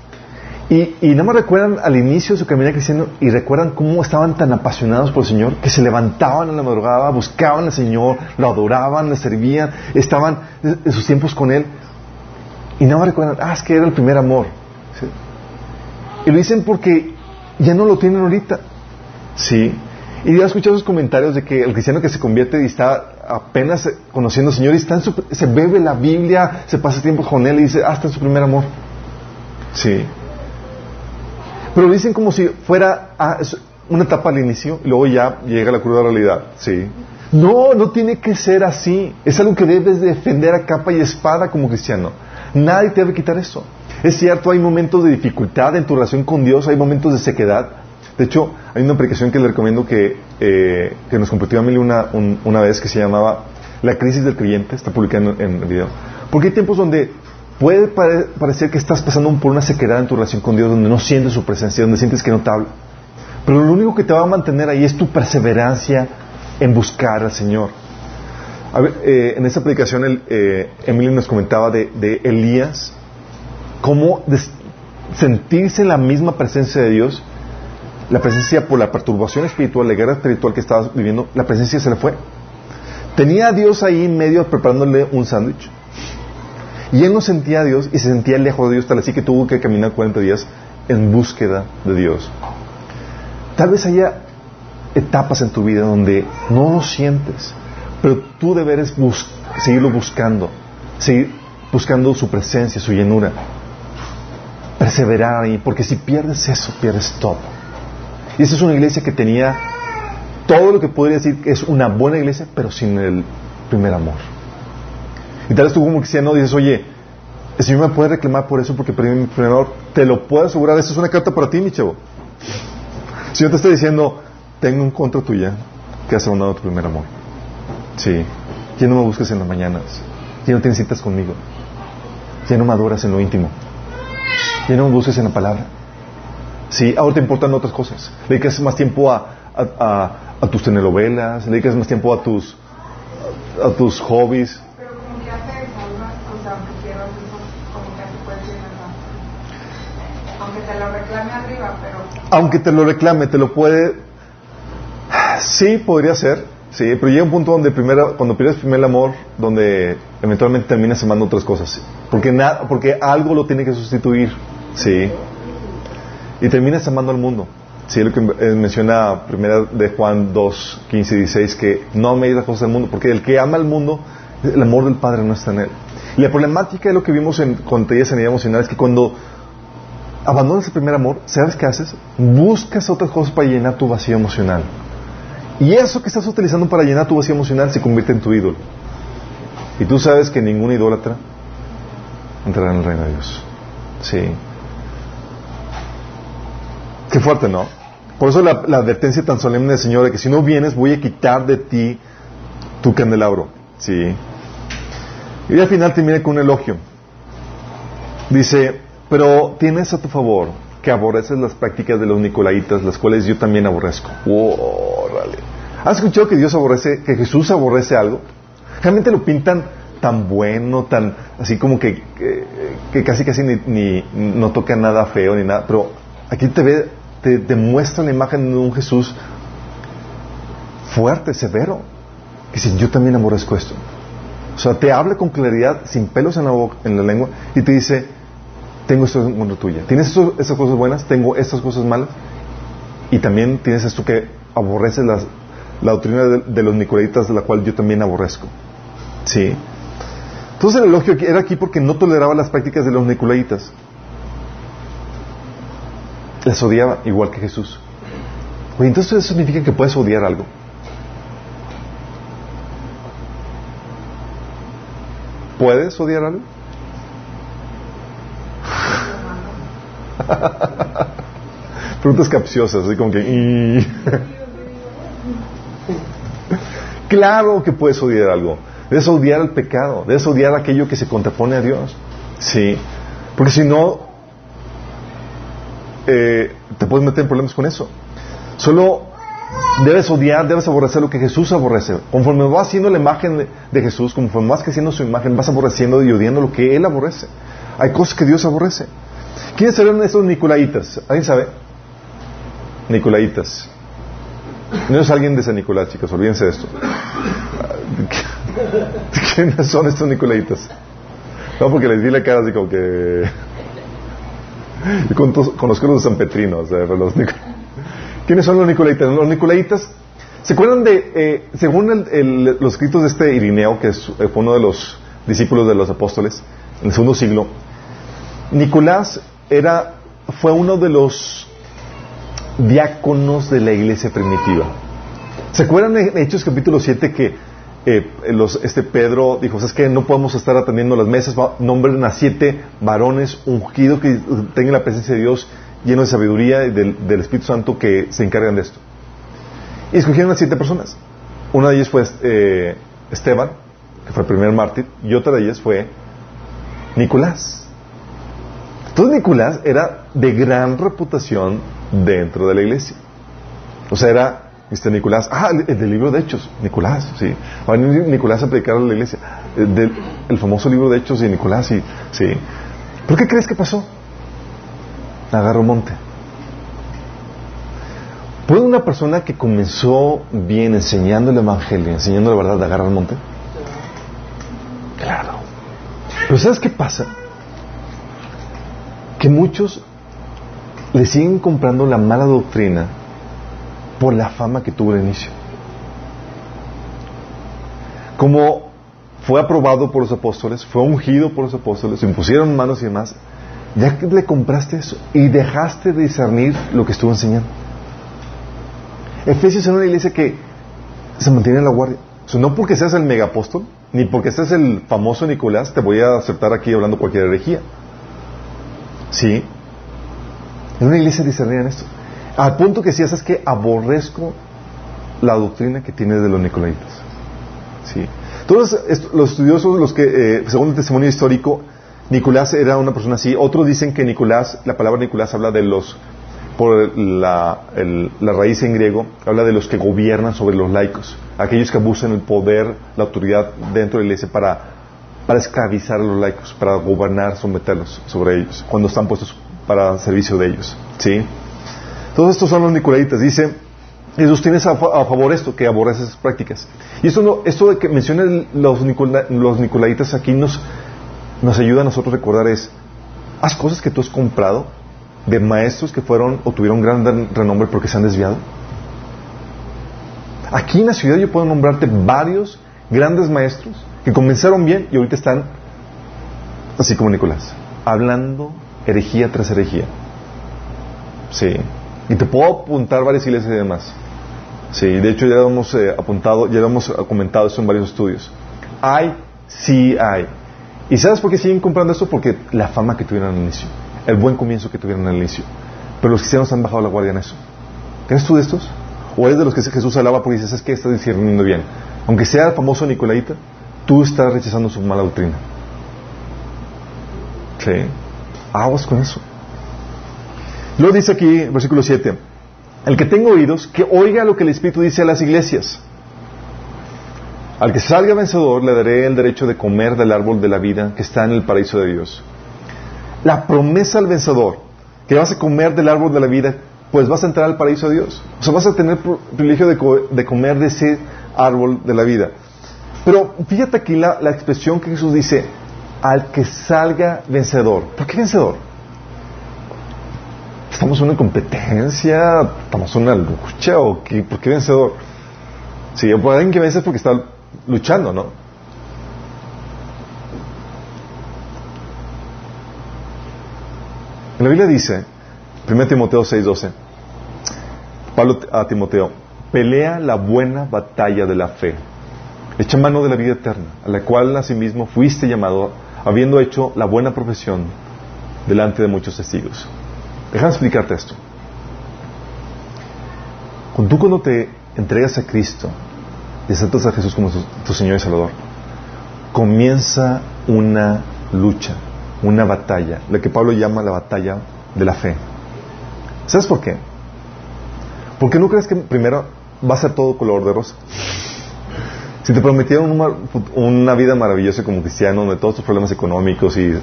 Y, y no me recuerdan al inicio de su camino cristiano y recuerdan cómo estaban tan apasionados por el Señor que se levantaban en la madrugada, buscaban al Señor, lo adoraban, le servían, estaban en sus tiempos con Él. Y no me recuerdan, ah, es que era el primer amor. Y lo dicen porque ya no lo tienen ahorita. Sí. Y yo he escuchado esos comentarios de que el cristiano que se convierte y está apenas conociendo al Señor y se bebe la Biblia, se pasa tiempo con Él y dice, ah, en su primer amor. Sí. Pero lo dicen como si fuera ah, una etapa al inicio y luego ya llega la cruda realidad. Sí. No, no tiene que ser así. Es algo que debes defender a capa y espada como cristiano. Nadie te debe quitar eso. Es cierto, hay momentos de dificultad en tu relación con Dios, hay momentos de sequedad. De hecho, hay una aplicación que le recomiendo que, eh, que nos compartió Amelie una, una vez que se llamaba La crisis del creyente, está publicando en el video. Porque hay tiempos donde puede parecer que estás pasando por una sequedad en tu relación con Dios, donde no sientes su presencia, donde sientes que no te habla. Pero lo único que te va a mantener ahí es tu perseverancia en buscar al Señor. Eh, en esa predicación, el, eh, Emily nos comentaba de, de Elías, cómo sentirse en la misma presencia de Dios, la presencia por la perturbación espiritual, la guerra espiritual que estaba viviendo, la presencia se le fue. Tenía a Dios ahí en medio preparándole un sándwich. Y él no sentía a Dios y se sentía lejos de Dios, tal así que tuvo que caminar 40 días en búsqueda de Dios. Tal vez haya etapas en tu vida donde no lo sientes, pero tú deberes seguirlo buscando, seguir buscando su presencia, su llenura, perseverar ahí, porque si pierdes eso, pierdes todo. Y esa es una iglesia que tenía todo lo que podría decir que es una buena iglesia, pero sin el primer amor. Y tal vez tú como cristiano dices, oye, el Señor me puede reclamar por eso porque perdí mi primer amor. Te lo puedo asegurar, esta es una carta para ti, mi chavo. El Señor te está diciendo, tengo en contra tuya que has abandonado tu primer amor. Sí. Ya no me busques en las mañanas. Ya no te citas conmigo. Ya no me adoras en lo íntimo. Ya no me busques en la palabra. Sí, ahora te importan otras cosas. Le dedicas más tiempo a, a, a, tus telenovelas, le dedicas más tiempo a tus, a tus hobbies. Pero como que hace o sea, aunque quieras como que hace puede ser Aunque te lo reclame arriba, pero... Aunque te lo reclame, te lo puede... Sí, podría ser. Sí, pero llega un punto donde primero, cuando pierdes el primer amor, donde eventualmente terminas amando otras cosas. Porque, nada, porque algo lo tiene que sustituir. Sí. Y terminas amando al mundo. Sí, lo que eh, menciona primera de Juan 2, 15 y 16, que no améis las cosas del mundo, porque el que ama al mundo, el amor del Padre no está en él. La problemática de lo que vimos en, con en sanidad emocional es que cuando abandonas el primer amor, ¿sabes qué haces? Buscas otras cosas para llenar tu vacío emocional. Y eso que estás utilizando para llenar tu vacío emocional se convierte en tu ídolo. Y tú sabes que ningún idólatra entrará en el reino de Dios. Sí. Qué fuerte, ¿no? Por eso la, advertencia tan solemne del Señor de que si no vienes voy a quitar de ti tu candelabro. Sí. Y al final termina con un elogio. Dice, pero tienes a tu favor que aborreces las prácticas de los nicolaitas, las cuales yo también aborrezco. ¡Órale! ¿Has escuchado que Dios aborrece, que Jesús aborrece algo? Realmente lo pintan tan bueno, tan así como que, que, casi casi ni, ni, no toca nada feo ni nada, pero aquí te ve, te, muestra la imagen de un Jesús fuerte, severo, que dice, yo también aborrezco esto. O sea, te habla con claridad, sin pelos en la, boca, en la lengua, y te dice, tengo esto en contra. ¿Tienes esto, estas cosas buenas? Tengo estas cosas malas. Y también tienes esto que aborreces las, la doctrina de, de, los nicolaitas, de la cual yo también aborrezco. ¿Sí? Entonces el elogio era aquí porque no toleraba las prácticas de los nicolaitas. Las odiaba igual que Jesús. Oye, entonces eso significa que puedes odiar algo. ¿Puedes odiar algo? Preguntas capciosas, así como que... claro que puedes odiar algo. Debes odiar el pecado, debes odiar aquello que se contrapone a Dios. Sí. Porque si no, eh, te puedes meter en problemas con eso. Solo Debes odiar, debes aborrecer lo que Jesús aborrece. Conforme vas haciendo la imagen de, Jesús, conforme vas creciendo su imagen, vas aborreciendo y odiando lo que Él aborrece. Hay cosas que Dios aborrece. ¿Quiénes serán estos Nicolaitas? ¿Alguien sabe? Nicolaitas. No es alguien de San Nicolás, chicos, olvídense de esto. ¿Quiénes son estos Nicolaitas? No, porque les di la cara así como que... Yo conozco conozco los de San Petrino, o sea, los ¿Quiénes son los Nicolaitas? Los Nicolaitas, ¿se acuerdan de, eh, según el- el- los escritos de este Irineo, que eh, fue uno de los discípulos de los apóstoles, en el segundo siglo, Nicolás era, fue uno de los diáconos de la iglesia primitiva. ¿Se acuerdan en Hechos capítulo 7 que eh, este Pedro dijo, ¿sabes qué? No podemos estar atendiendo las mesas, nombren a siete varones ungidos que tengan la presencia de Dios, llenos de sabiduría y del, del Espíritu Santo que se encargan de esto. Y escogieron a siete personas. Una de ellas fue eh, Esteban, que fue el primer mártir, y otra de ellas fue Nicolás. Entonces Nicolás era de gran reputación dentro de la iglesia. O sea, era Mr. Nicolás, ah, el, el del libro de Hechos, Nicolás, sí. A Nicolás a predicar a la iglesia. El, del- el famoso libro de Hechos de Nicolás, sí. sí. ¿Por qué crees que pasó? Agarró monte. ¿Puede una persona que comenzó bien enseñando el evangelio, enseñando la verdad, agarrar monte? Claro. Pero ¿sabes qué pasa? Que muchos le siguen comprando la mala doctrina por la fama que tuvo al inicio. Como fue aprobado por los apóstoles, fue ungido por los apóstoles, se impusieron manos y demás, ya que le compraste eso y dejaste de discernir lo que estuvo enseñando. Efesios es una iglesia que se mantiene en la guardia. O sea, no porque seas el megapóstol, ni porque seas el famoso Nicolás, te voy a aceptar aquí hablando cualquier herejía. Sí. Es una iglesia discernida en esto. Al punto que si es que aborrezco la doctrina que tiene de los nicolaitas. Sí. Est- los estudiosos, los que, eh, según el testimonio histórico, Nicolás era una persona así. Otros dicen que Nicolás, la palabra Nicolás habla de los, por la, la raíz en griego, habla de los que gobiernan sobre los laicos, aquellos que abusan el poder, la autoridad dentro de la iglesia para, para esclavizar a los laicos, para gobernar, someterlos sobre ellos, cuando están puestos para servicio de ellos. ¿Sí? Todos estos son los nicolaitas. Dice, Jesús tienes a, a favor esto, que aborrece esas prácticas. Y esto, no, esto de que menciona el- los, nicola- los nicolaitas aquí nos, nos ayuda a nosotros recordar es, haz cosas que tú has comprado de maestros que fueron o tuvieron gran ren- renombre porque se han desviado. Aquí en la ciudad yo puedo nombrarte varios grandes maestros que comenzaron bien y ahorita están así como Nicolás, hablando herejía tras herejía. Sí. Y te puedo apuntar varias iglesias y demás. Sí, de hecho ya lo hemos eh, apuntado, ya lo hemos comentado eso en varios estudios. Hay, sí hay. ¿Y sabes por qué siguen comprando esto? Porque la fama que tuvieron al inicio, el buen comienzo que tuvieron al inicio. Pero los cristianos han bajado la guardia en eso. ¿Eres tú de estos? ¿O eres de los que Jesús alaba porque dices, es que estás discerniendo bien? Aunque sea el famoso Nicolaita, tú estás rechazando su mala doctrina. Sí. Aguas con eso. Luego dice aquí, versículo 7, el que tenga oídos, que oiga lo que el Espíritu dice a las iglesias. Al que salga vencedor le daré el derecho de comer del árbol de la vida que está en el paraíso de Dios. La promesa al vencedor, que vas a comer del árbol de la vida, pues vas a entrar al paraíso de Dios. O sea, vas a tener privilegio de comer de ese árbol de la vida. Pero fíjate aquí la, la expresión que Jesús dice, al que salga vencedor. ¿Por qué vencedor? ¿Estamos en una competencia? ¿Estamos en una lucha? ¿O qué? ¿Por qué vencedor? Sí, por alguien que vence es porque está luchando, ¿no? En la Biblia dice, 1 Timoteo 6:12, Pablo a Timoteo, pelea la buena batalla de la fe, echa mano de la vida eterna, a la cual asimismo fuiste llamado, habiendo hecho la buena profesión delante de muchos testigos. Déjame explicarte esto. Cuando tú cuando te entregas a Cristo y aceptas a Jesús como tu, tu Señor y Salvador, comienza una lucha, una batalla, la que Pablo llama la batalla de la fe. ¿Sabes por qué? Porque no crees que primero va a ser todo color de rosa. Si te prometieron una, una vida maravillosa como cristiano, donde todos tus problemas económicos y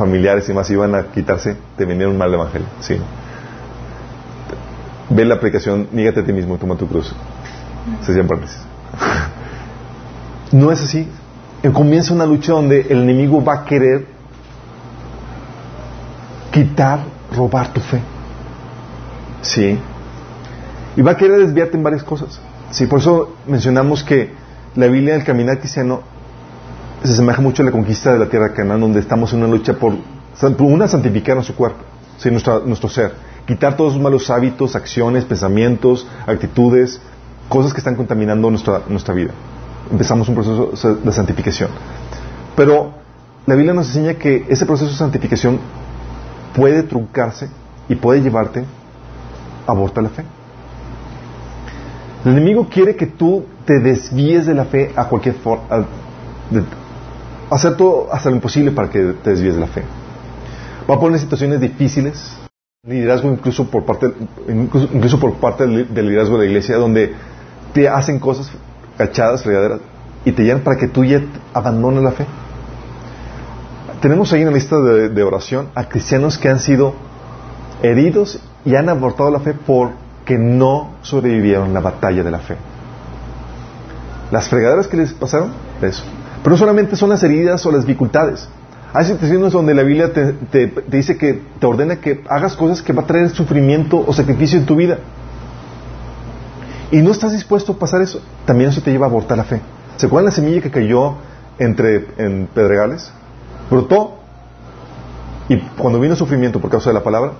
familiares y más iban a quitarse, te vendieron mal el evangelio. Sí. Ve la aplicación, nígate a ti mismo y toma tu cruz. Se llama No es así. Comienza una lucha donde el enemigo va a querer quitar, robar tu fe. Sí. Y va a querer desviarte en varias cosas. Sí, por eso mencionamos que la Biblia del caminar cristiano se asemeja mucho a la conquista de la tierra de Canaán, donde estamos en una lucha por, una, santificar nuestro cuerpo, ¿sí? nuestro ser, quitar todos los malos hábitos, acciones, pensamientos, actitudes, cosas que están contaminando nuestra, nuestra vida. Empezamos un proceso de santificación. Pero la Biblia nos enseña que ese proceso de santificación puede truncarse y puede llevarte a abortar la fe. El enemigo quiere que tú te desvíes de la fe a cualquier forma, hacer todo hasta lo imposible para que te desvíes de la fe. Va a poner situaciones difíciles, liderazgo incluso por parte, incluso, por parte del, liderazgo de la iglesia, donde te hacen cosas cachadas, regaderas, y te llevan para que tú ya abandones la fe. Tenemos ahí en la lista de, oración a cristianos que han sido heridos y han abortado la fe porque no sobrevivieron la batalla de la fe. Las fregaderas que les pasaron, eso. Pero no solamente son las heridas o las dificultades. Hay situaciones donde la Biblia te, dice que te ordena que hagas cosas que va a traer sufrimiento o sacrificio en tu vida. Y no estás dispuesto a pasar eso, también eso te lleva a abortar la fe. ¿Se acuerdan la semilla que cayó entre en pedregales? Brotó y cuando vino sufrimiento por causa de la palabra,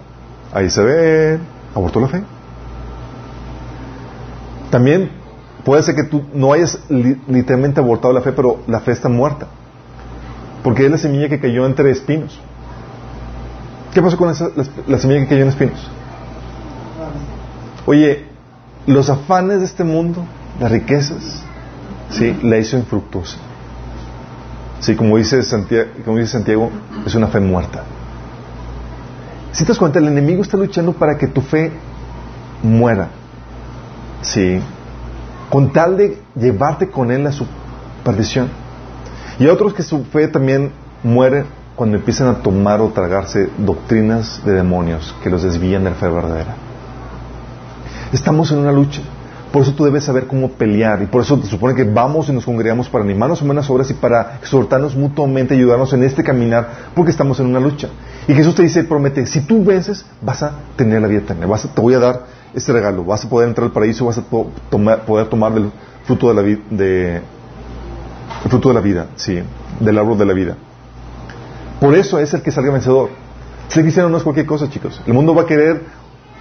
ahí se ve, abortó la fe. También puede ser que tú no hayas literalmente abortado la fe, pero la fe está muerta. Porque es la semilla que cayó entre espinos. ¿Qué pasó con esa, la, semilla que cayó en espinos? Oye, los afanes de este mundo, las riquezas, ¿sí? la hizo infructuosa. Sí, como dice Santiago, como dice Santiago es una fe muerta. Si te das cuenta, el enemigo está luchando para que tu fe muera. Sí con tal de llevarte con él a su perdición. Y otros que su fe también muere cuando empiezan a tomar o tragarse doctrinas de demonios que los desvían de la fe verdadera. Estamos en una lucha. Por eso tú debes saber cómo pelear. Y por eso te supone que vamos y nos congregamos para animarnos en buenas obras y para exhortarnos mutuamente, ayudarnos en este caminar, porque estamos en una lucha. Y Jesús te dice, promete, si tú vences, vas a tener la vida eterna. Vas te voy a dar este regalo. Vas a poder entrar al paraíso, vas a poder tomar del fruto de la vida, fruto de la vida, sí, del árbol de la vida. Por eso es el que salga vencedor. Ser cristiano no es cualquier cosa, chicos. El mundo va a querer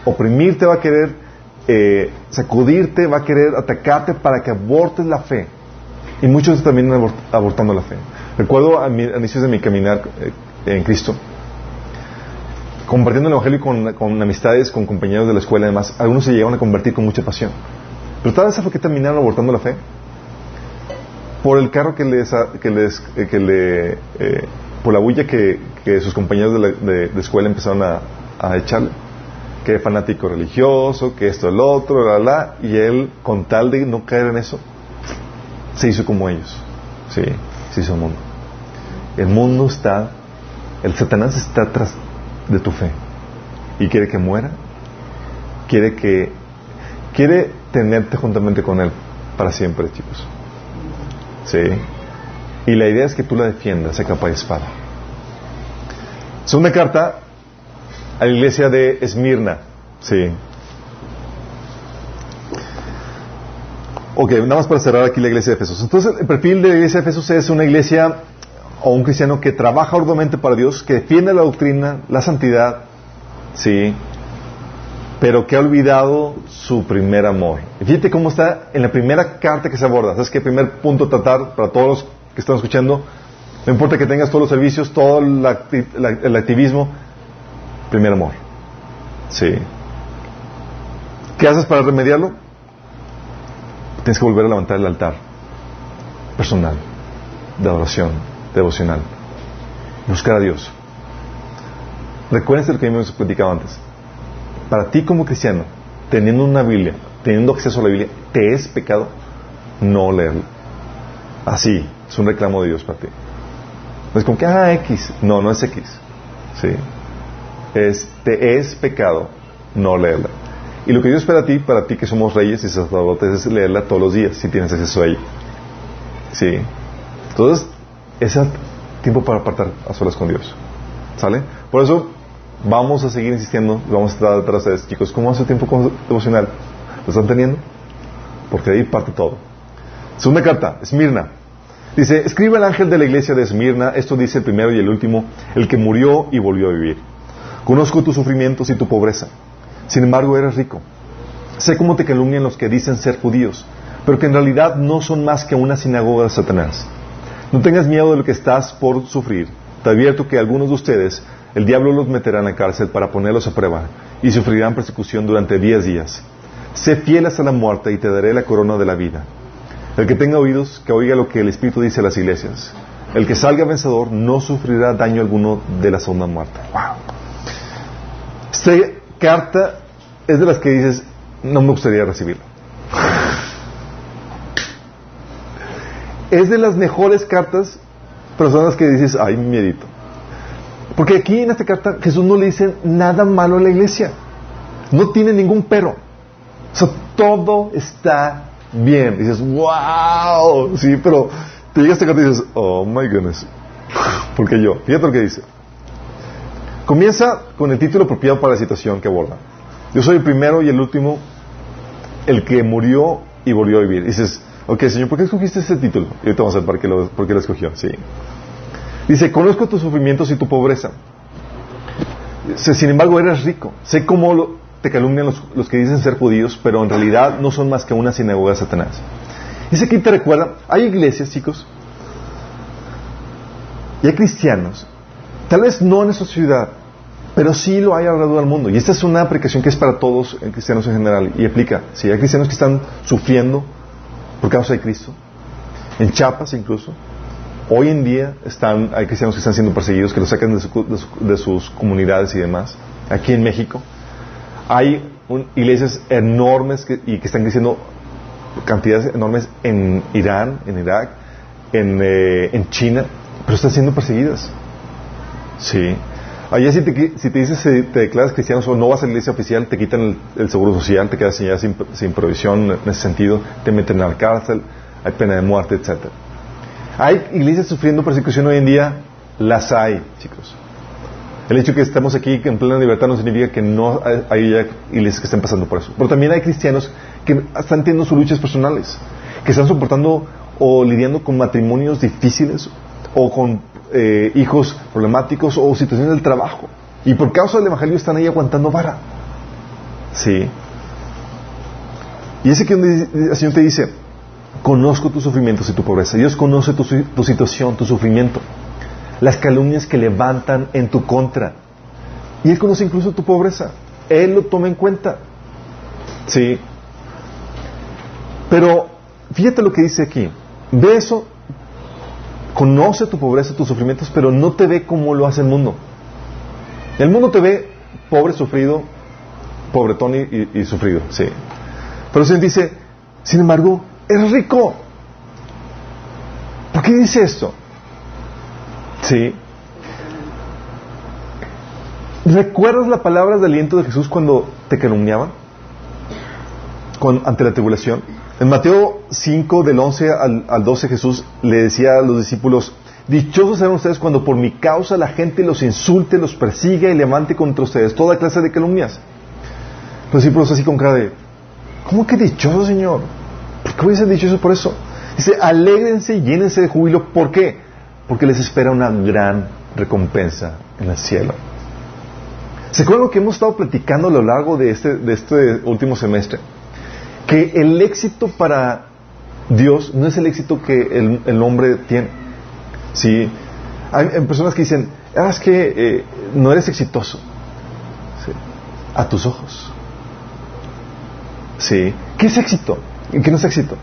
oprimirte, va a querer eh, sacudirte, va a querer atacarte para que abortes la fe. Y muchos también abortando la fe. Recuerdo a, mi, a inicios de mi caminar eh, en Cristo, compartiendo el Evangelio con, amistades, con compañeros de la escuela y demás, algunos se llegaron a convertir con mucha pasión. Pero tal vez fue que terminaron abortando la fe. Por el carro que les, que les, eh, que le, eh, por la bulla que, sus compañeros de, la, escuela empezaron a, echarle. Que fanático religioso, que esto, el otro, la, la, y él, con tal de no caer en eso, se hizo como ellos. Sí, se hizo el mundo. El mundo está, el Satanás está tras, de tu fe y quiere que muera, quiere que quiere tenerte juntamente con él para siempre, chicos. Sí. Y la idea es que tú la defiendas a capa de espada. Segunda carta a la iglesia de Esmirna. Sí. Ok, nada más para cerrar aquí la iglesia de Efesos. Entonces, el perfil de la iglesia de Efesos es una iglesia o un cristiano que trabaja arduamente para Dios, que defiende la doctrina, la santidad, sí, pero que ha olvidado su primer amor. Fíjate cómo está en la primera carta que se aborda. ¿Sabes qué primer punto tratar para todos los que están escuchando? No importa que tengas todos los servicios, todo el activismo, primer amor. Sí. ¿Qué haces para remediarlo? Tienes que volver a levantar el altar personal de adoración, devocional. Buscar a Dios. Recuerden lo que hemos platicado antes. Para ti como cristiano, teniendo una Biblia, teniendo acceso a la Biblia, te es pecado no leerla. Así, es un reclamo de Dios para ti. No es como que, ah, X. No, no es X. Sí. Es, te es pecado no leerla. Y lo que Dios espera a ti, para ti que somos reyes y sacerdotes, es leerla todos los días, si tienes acceso a ella. Sí. Entonces, es tiempo para apartar a solas con Dios. ¿Sale? Por eso, vamos a seguir insistiendo, vamos a estar detrás de chicos. ¿Cómo hace tiempo devocional? ¿Lo están teniendo? Porque de ahí parte todo. Segunda carta, Esmirna. Dice, escribe el ángel de la iglesia de Esmirna, esto dice el primero y el último, el que murió y volvió a vivir. Conozco tus sufrimientos y tu pobreza. Sin embargo, eres rico. Sé cómo te calumnian los que dicen ser judíos, pero que en realidad no son más que una sinagoga de Satanás. No tengas miedo de lo que estás por sufrir. Te advierto que algunos de ustedes, el diablo los meterá en la cárcel para ponerlos a prueba y sufrirán persecución durante diez días. Sé fiel hasta la muerte y te daré la corona de la vida. El que tenga oídos, que oiga lo que el Espíritu dice a las iglesias. El que salga vencedor no sufrirá daño alguno de la segunda muerte. Esta carta es de las que dices, no me gustaría recibirla. Es de las mejores cartas, personas que dices, ay, miedito. Porque aquí en esta carta Jesús no le dice nada malo a la iglesia. No tiene ningún pero. O sea, todo está bien. dices, wow. Sí, pero te llega esta carta y dices, oh my goodness. Porque yo, fíjate lo que dice. Comienza con el título apropiado para la situación que aborda. Yo soy el primero y el último, el que murió y volvió a vivir. dices, ok, Señor, ¿por qué escogiste ese título? Y ahorita vamos a ver por qué lo, lo escogió. Sí. Dice, conozco tus sufrimientos y tu pobreza. Sin embargo, eres rico. Sé cómo te calumnian los, que dicen ser judíos, pero en realidad no son más que una sinagoga de Satanás. Dice que te recuerda, hay iglesias, chicos, y hay cristianos, tal vez no en esa ciudad, pero sí lo hay alrededor del mundo. Y esta es una aplicación que es para todos en cristianos en general y aplica. Si hay cristianos que están sufriendo por causa de Cristo, en Chiapas incluso, Hoy en día están, hay cristianos que están siendo perseguidos, que los sacan de, sus comunidades y demás. Aquí en México hay iglesias enormes y que están creciendo cantidades enormes en Irán, en Irak, en, eh, en China, pero están siendo perseguidas. Sí. Allá si te, si te dices, si te declaras cristiano o no vas a la iglesia oficial, te quitan el, seguro social, te quedas sin, sin, provisión en ese sentido, te meten en la cárcel, hay pena de muerte, etcétera. ¿Hay iglesias sufriendo persecución hoy en día? Las hay, chicos. El hecho de que estemos aquí en plena libertad no significa que no hay iglesias que estén pasando por eso. Pero también hay cristianos que están teniendo sus luchas personales, que están soportando o lidiando con matrimonios difíciles o con eh, hijos problemáticos o situaciones del trabajo. Y por causa del Evangelio están ahí aguantando vara. Sí. Y ese que el Señor te dice, Conozco tus sufrimientos y tu pobreza. Dios conoce tu, situación, tu sufrimiento, las calumnias que levantan en tu contra. Y Él conoce incluso tu pobreza. Él lo toma en cuenta. Sí. Pero fíjate lo que dice aquí. Ve eso, conoce tu pobreza, tus sufrimientos, pero no te ve como lo hace el mundo. El mundo te ve pobre, sufrido, pobretón y, y, sufrido, sí. Pero Él dice, sin embargo, es rico. ¿Por qué dice esto? Sí. ¿Recuerdas las palabras de aliento de Jesús cuando te calumniaban? ante la tribulación. En Mateo 5, del 11 al, al 12, Jesús le decía a los discípulos, Dichosos serán ustedes cuando por mi causa la gente los insulte, los persiga y levante contra ustedes toda clase de calumnias. Los discípulos así con cara de, ¿cómo que dichoso, Señor? ¿Por qué hubiese dicho eso por eso? Dice, alégrense y llénense de júbilo. ¿Por qué? Porque les espera una gran recompensa en el cielo. ¿Se acuerdan lo que hemos estado platicando a lo largo de este, de este último semestre? Que el éxito para Dios no es el éxito que el, hombre tiene. ¿Sí? Hay, personas que dicen, ah, es que eh, no eres exitoso. A tus ojos. ¿Sí? ¿Qué es éxito? ¿Qué no es éxito?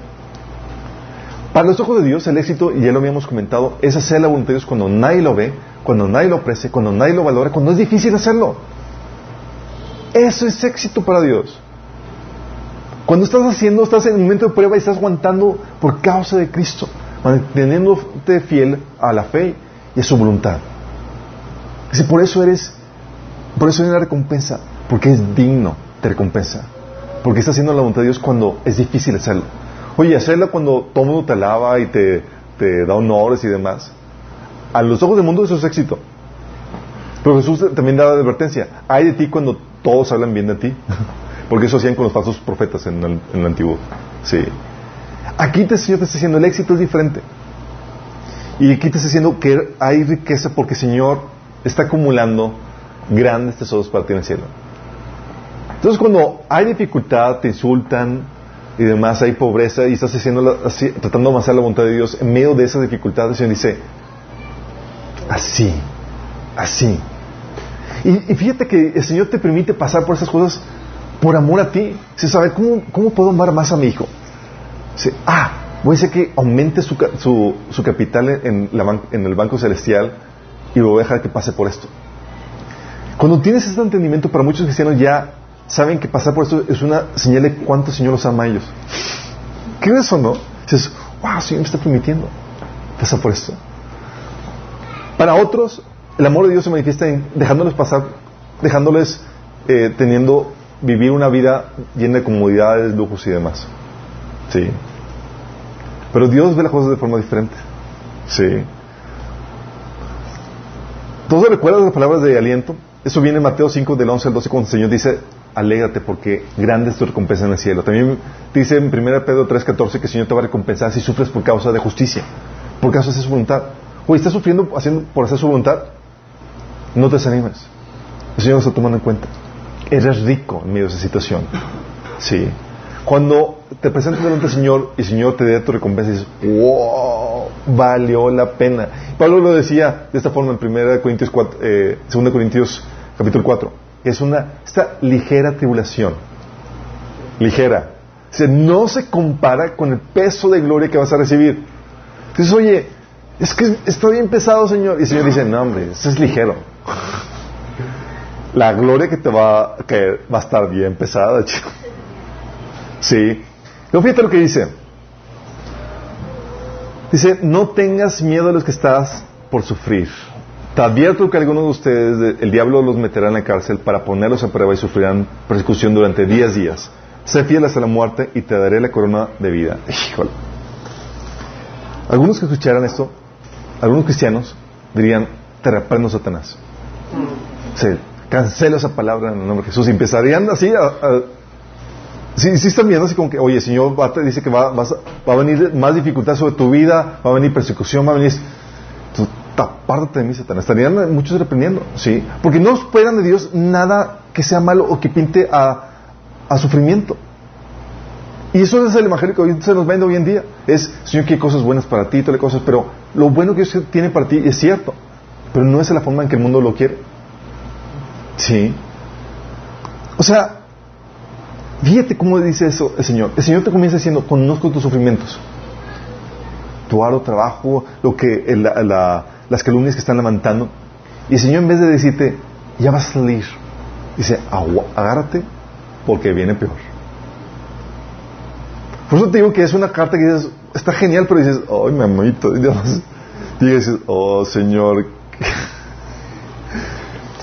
Para los ojos de Dios, el éxito, y ya lo habíamos comentado, es hacer la voluntad de Dios cuando nadie lo ve, cuando nadie lo aprecia, cuando nadie lo valora, cuando es difícil hacerlo. Eso es éxito para Dios. Cuando estás haciendo, estás en un momento de prueba y estás aguantando por causa de Cristo, manteniéndote fiel a la fe y a su voluntad. Dice, por eso eres, por eso hay una recompensa, porque es digno de recompensa. Porque estás haciendo la voluntad de Dios cuando es difícil hacerlo. Oye, hacerla cuando todo el mundo te alaba y te, te da honores y demás. A los ojos del mundo eso es éxito. Pero Jesús también da advertencia. Hay de ti cuando todos hablan bien de ti. Porque eso hacían con los falsos profetas en el, en el antiguo. Sí. Aquí te, Señor te está diciendo, el éxito es diferente. Y aquí te está diciendo que hay riqueza porque el Señor está acumulando grandes tesoros para ti en el cielo. Entonces cuando hay dificultad, te insultan y demás, hay pobreza y estás haciendo así, tratando de avanzar la voluntad de Dios, en medio de esa dificultad el Señor dice, así, así. Y fíjate que el Señor te permite pasar por esas cosas por amor a ti. Se sabe cómo, cómo puedo amar más a mi hijo. Dice, ah, voy a hacer que aumente su, su, su capital en, la en el banco celestial y lo voy a dejar que pase por esto. Cuando tienes este entendimiento, para muchos cristianos ya saben que pasar por esto es una señal de cuánto Señor los ama a ellos. ¿Crees eso no? Dices, wow, Señor me está permitiendo pasar por esto. Para otros, el amor de Dios se manifiesta en dejándoles pasar, dejándoles eh, teniendo vivir una vida llena de comodidades, lujos y demás. Sí. Pero Dios ve las cosas de forma diferente. Sí. ¿Todos recuerdan las palabras de aliento? Eso viene en Mateo 5, del 11 al 12, cuando el Señor dice, alégrate porque grande es tu recompensa en el cielo. También dice en 1 Pedro 3, 14 que el Señor te va a recompensar si sufres por causa de justicia, por causa de su voluntad. Oye, ¿estás sufriendo haciendo, por hacer su voluntad? No te desanimes. El Señor lo está tomando en cuenta eres rico en medio de esa situación. Sí. Cuando te presentas delante del Señor y el Señor te dé tu recompensa, dices, wow, valió la pena. Pablo lo decía de esta forma en 1 Corintios 4, eh, 2 Corintios capítulo 4, es una, esta ligera tribulación, ligera, no se compara con el peso de gloria que vas a recibir. Entonces, oye, es que está bien pesado, Señor. Y el Señor dice, no, hombre, eso es ligero la gloria que te va, que va a estar bien pesada, chico. Sí. Pero fíjate lo que dice. Dice, no tengas miedo a los que estás por sufrir. Te advierto que algunos de ustedes, el diablo los meterá en la cárcel para ponerlos a prueba y sufrirán persecución durante diez días. Sé fiel hasta la muerte y te daré la corona de vida. Híjole. Algunos que escucharan esto, algunos cristianos dirían, te reprendo Satanás. Sí, cancelo esa palabra en el nombre de Jesús. Y empezarían así a, si están viendo así como que, oye, Señor te dice que va, va a venir más dificultad sobre tu vida, va a venir persecución, va a venir... Tú, apártate de mí, Satanás. Estarían muchos reprendiendo, ¿sí? Porque no esperan de Dios nada que sea malo o que pinte a, a sufrimiento. Y eso es el evangelio que hoy se nos vende hoy en día. Es, Señor, que hay cosas buenas para ti, todas cosas, pero lo bueno que Dios tiene para ti es cierto, pero no es la forma en que el mundo lo quiere. Sí. O sea, fíjate cómo dice eso el Señor. El Señor te comienza diciendo, conozco tus sufrimientos. Tu aro trabajo, lo que, las calumnias que están levantando. Y el Señor en vez de decirte, ya vas a salir, dice, agárrate porque viene peor. Por eso te digo que es una carta que dices, está genial, pero dices, ay, mi amito, y dices, oh Señor,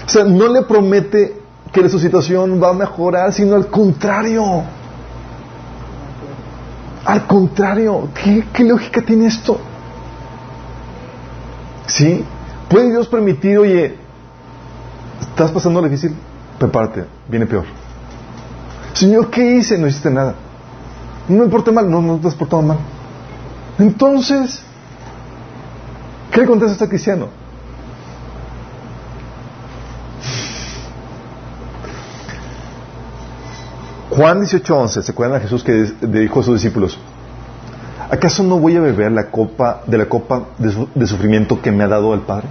o sea, no le promete que su situación va a mejorar, sino al contrario. Al contrario, ¿qué, lógica tiene esto? ¿Sí? ¿Puede Dios permitir, oye, estás pasando difícil? Prepárate, viene peor. Señor, ¿qué hice? No hiciste nada. No me porté mal, no, no te has portado mal. Entonces, ¿qué le contesta a este cristiano? Juan 18:11, ¿se acuerdan a Jesús que dijo a sus discípulos? ¿Acaso no voy a beber la copa de la copa de, sufrimiento que me ha dado el Padre?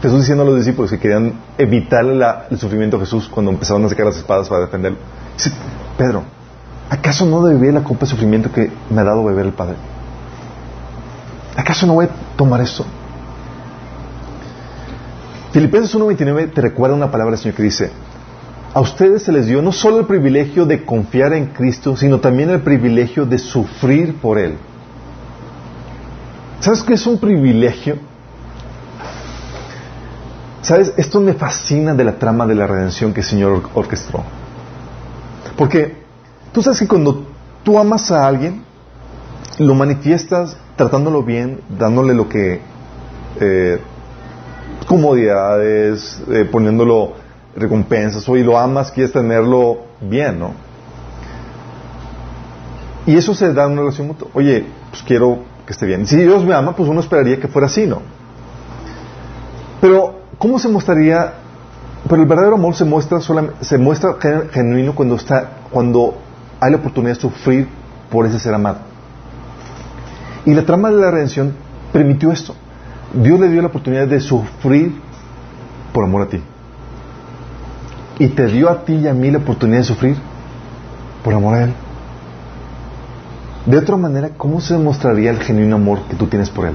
Jesús diciendo a los discípulos que querían evitar el sufrimiento de Jesús cuando empezaron a sacar las espadas para defenderlo. Dice, Pedro, ¿acaso no debe beber la copa de sufrimiento que me ha dado beber el Padre? ¿Acaso no voy a tomar esto? Filipenses 1.29 te recuerda una palabra del Señor que dice, a ustedes se les dio no solo el privilegio de confiar en Cristo, sino también el privilegio de sufrir por Él. ¿Sabes qué es un privilegio? ¿Sabes? Esto me fascina de la trama de la redención que el Señor orquestó. Porque tú sabes que cuando tú amas a alguien, lo manifiestas tratándolo bien, dándole lo que... Eh, comodidades, eh, poniéndolo recompensas, o y lo amas, quieres tenerlo bien, ¿no? Y eso se da en una relación mutua. Oye, pues quiero que esté bien. Si Dios me ama, pues uno esperaría que fuera así, ¿no? Pero, ¿cómo se mostraría? Pero el verdadero amor se muestra, se muestra genuino cuando, está, cuando hay la oportunidad de sufrir por ese ser amado. Y la trama de la redención permitió esto. Dios le dio la oportunidad de sufrir por amor a ti. Y te dio a ti y a mí la oportunidad de sufrir por amor a Él. De otra manera, ¿cómo se demostraría el genuino amor que tú tienes por Él?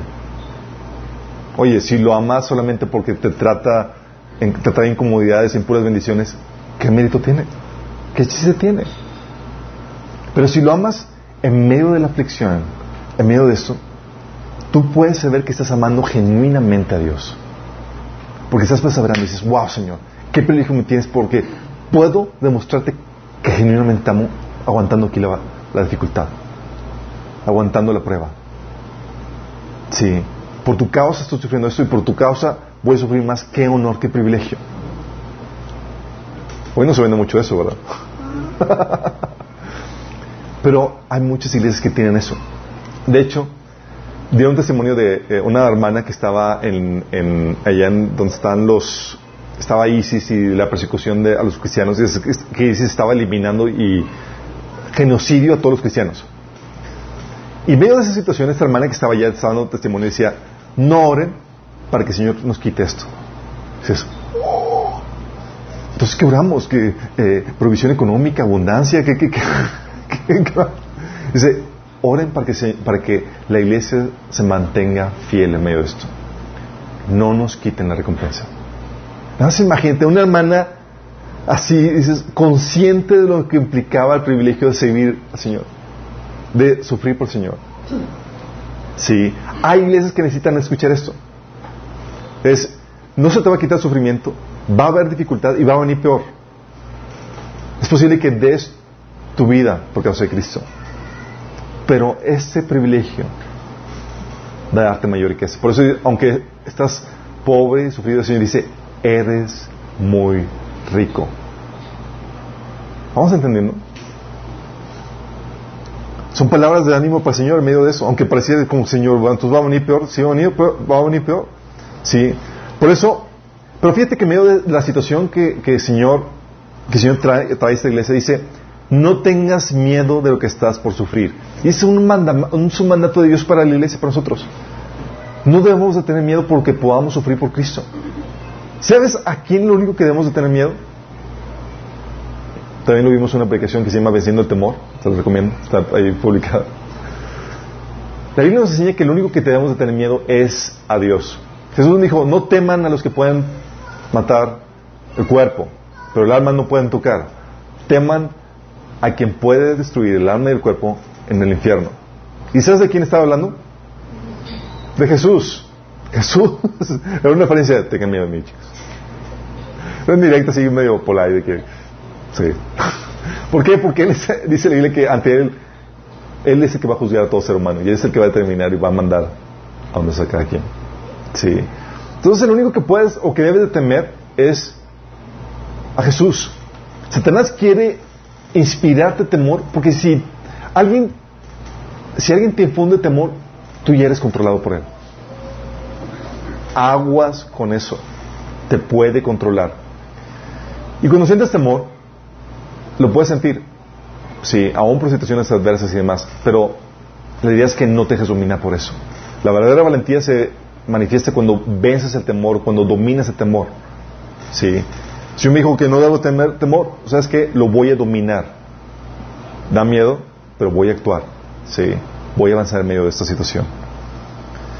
Oye, si lo amas solamente porque te trata, te trae incomodidades, en puras bendiciones, ¿qué mérito tiene? ¿Qué chiste tiene? Pero si lo amas en medio de la aflicción, en medio de eso, tú puedes saber que estás amando genuinamente a Dios. Porque estás perseverando y dices, wow, Señor, qué privilegio me tienes porque puedo demostrarte que genuinamente amo aguantando aquí la, dificultad aguantando la prueba. Sí, por tu causa estoy sufriendo esto y por tu causa voy a sufrir más. Qué honor, qué privilegio. Hoy no se vende mucho eso, ¿verdad? Pero hay muchas iglesias que tienen eso. De hecho, dio un testimonio de eh, una hermana que estaba en, en, allá en donde están los estaba ISIS y la persecución de, a los cristianos, que ISIS estaba eliminando y genocidio a todos los cristianos. Y en medio de esa situación, esta hermana que estaba allá dando testimonio decía, no oren para que el Señor nos quite esto. Oh". Entonces, ¿qué oramos? ¿Que, eh, provisión económica, abundancia? ¿Qué, qué, qué, Dice, oren para que, para que la iglesia se mantenga fiel en medio de esto. No nos quiten la recompensa. Nada más imagínate, una hermana así, dices, consciente de lo que implicaba el privilegio de servir al Señor de sufrir por el Señor. Sí, hay iglesias que necesitan escuchar esto. Es, no se te va a quitar sufrimiento, va a haber dificultad y va a venir peor. Es posible que des tu vida por causa de Cristo. Pero ese privilegio va a darte mayor riqueza. Por eso, aunque estás pobre y sufrido, el Señor dice, eres muy rico. ¿Vamos entendiendo? Son palabras de ánimo para el Señor en medio de eso, aunque pareciera como Señor, entonces va a venir peor, sí va a venir peor, va a venir peor. Sí. Por eso, pero fíjate que en medio de la situación que, que el Señor, que el Señor trae, trae a esta iglesia, dice, no tengas miedo de lo que estás por sufrir. Y es un, un, un mandato de Dios para la iglesia, para nosotros. No debemos de tener miedo porque podamos sufrir por Cristo. ¿Sabes a quién lo único que debemos de tener miedo? También lo vimos en una aplicación que se llama Venciendo el Temor. Se los recomiendo. Está ahí publicada. La Biblia nos enseña que lo único que debemos de tener miedo es a Dios. Jesús dijo, no teman a los que pueden matar el cuerpo, pero el alma no pueden tocar. Teman a quien puede destruir el alma y el cuerpo en el infierno. ¿Y sabes de quién estaba hablando? De Jesús. Jesús. Era una referencia tengan miedo a mí, chicos. Es directa, así medio polar de que Sí. ¿Por qué? Porque él dice la Biblia que ante él, él es el que va a juzgar a todo ser humano y él es el que va a determinar y va a mandar a donde sea cada quien. Sí. Entonces, el único que puedes o que debes de temer es a Jesús. Satanás quiere inspirarte temor porque si alguien, si alguien te infunde temor, tú ya eres controlado por él. Aguas con eso. Te puede controlar. Y cuando sientes temor, lo puedes sentir, sí, aún por situaciones adversas y demás, pero la idea es que no te dejes dominar por eso. La verdadera valentía se manifiesta cuando vences el temor, cuando dominas el temor. ¿sí? Si un me dijo que no debo tener temor, ¿sabes qué? Lo voy a dominar. Da miedo, pero voy a actuar. ¿sí? Voy a avanzar en medio de esta situación.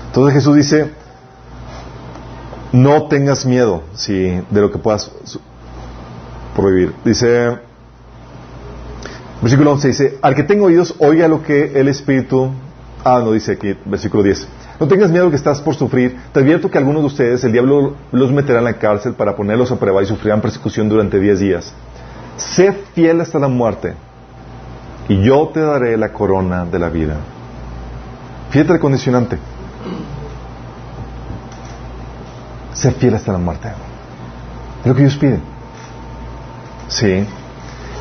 Entonces Jesús dice, no tengas miedo ¿sí? de lo que puedas por vivir. Dice, versículo 11 dice, al que tenga oídos, oiga lo que el Espíritu... Ah, no, dice aquí, versículo 10. No tengas miedo que estás por sufrir. Te advierto que algunos de ustedes el diablo los meterá en la cárcel para ponerlos a prueba y sufrirán persecución durante diez días. Sé fiel hasta la muerte y yo te daré la corona de la vida. Fíjate el condicionante. Sé fiel hasta la muerte. Es lo que Dios pide. Sí.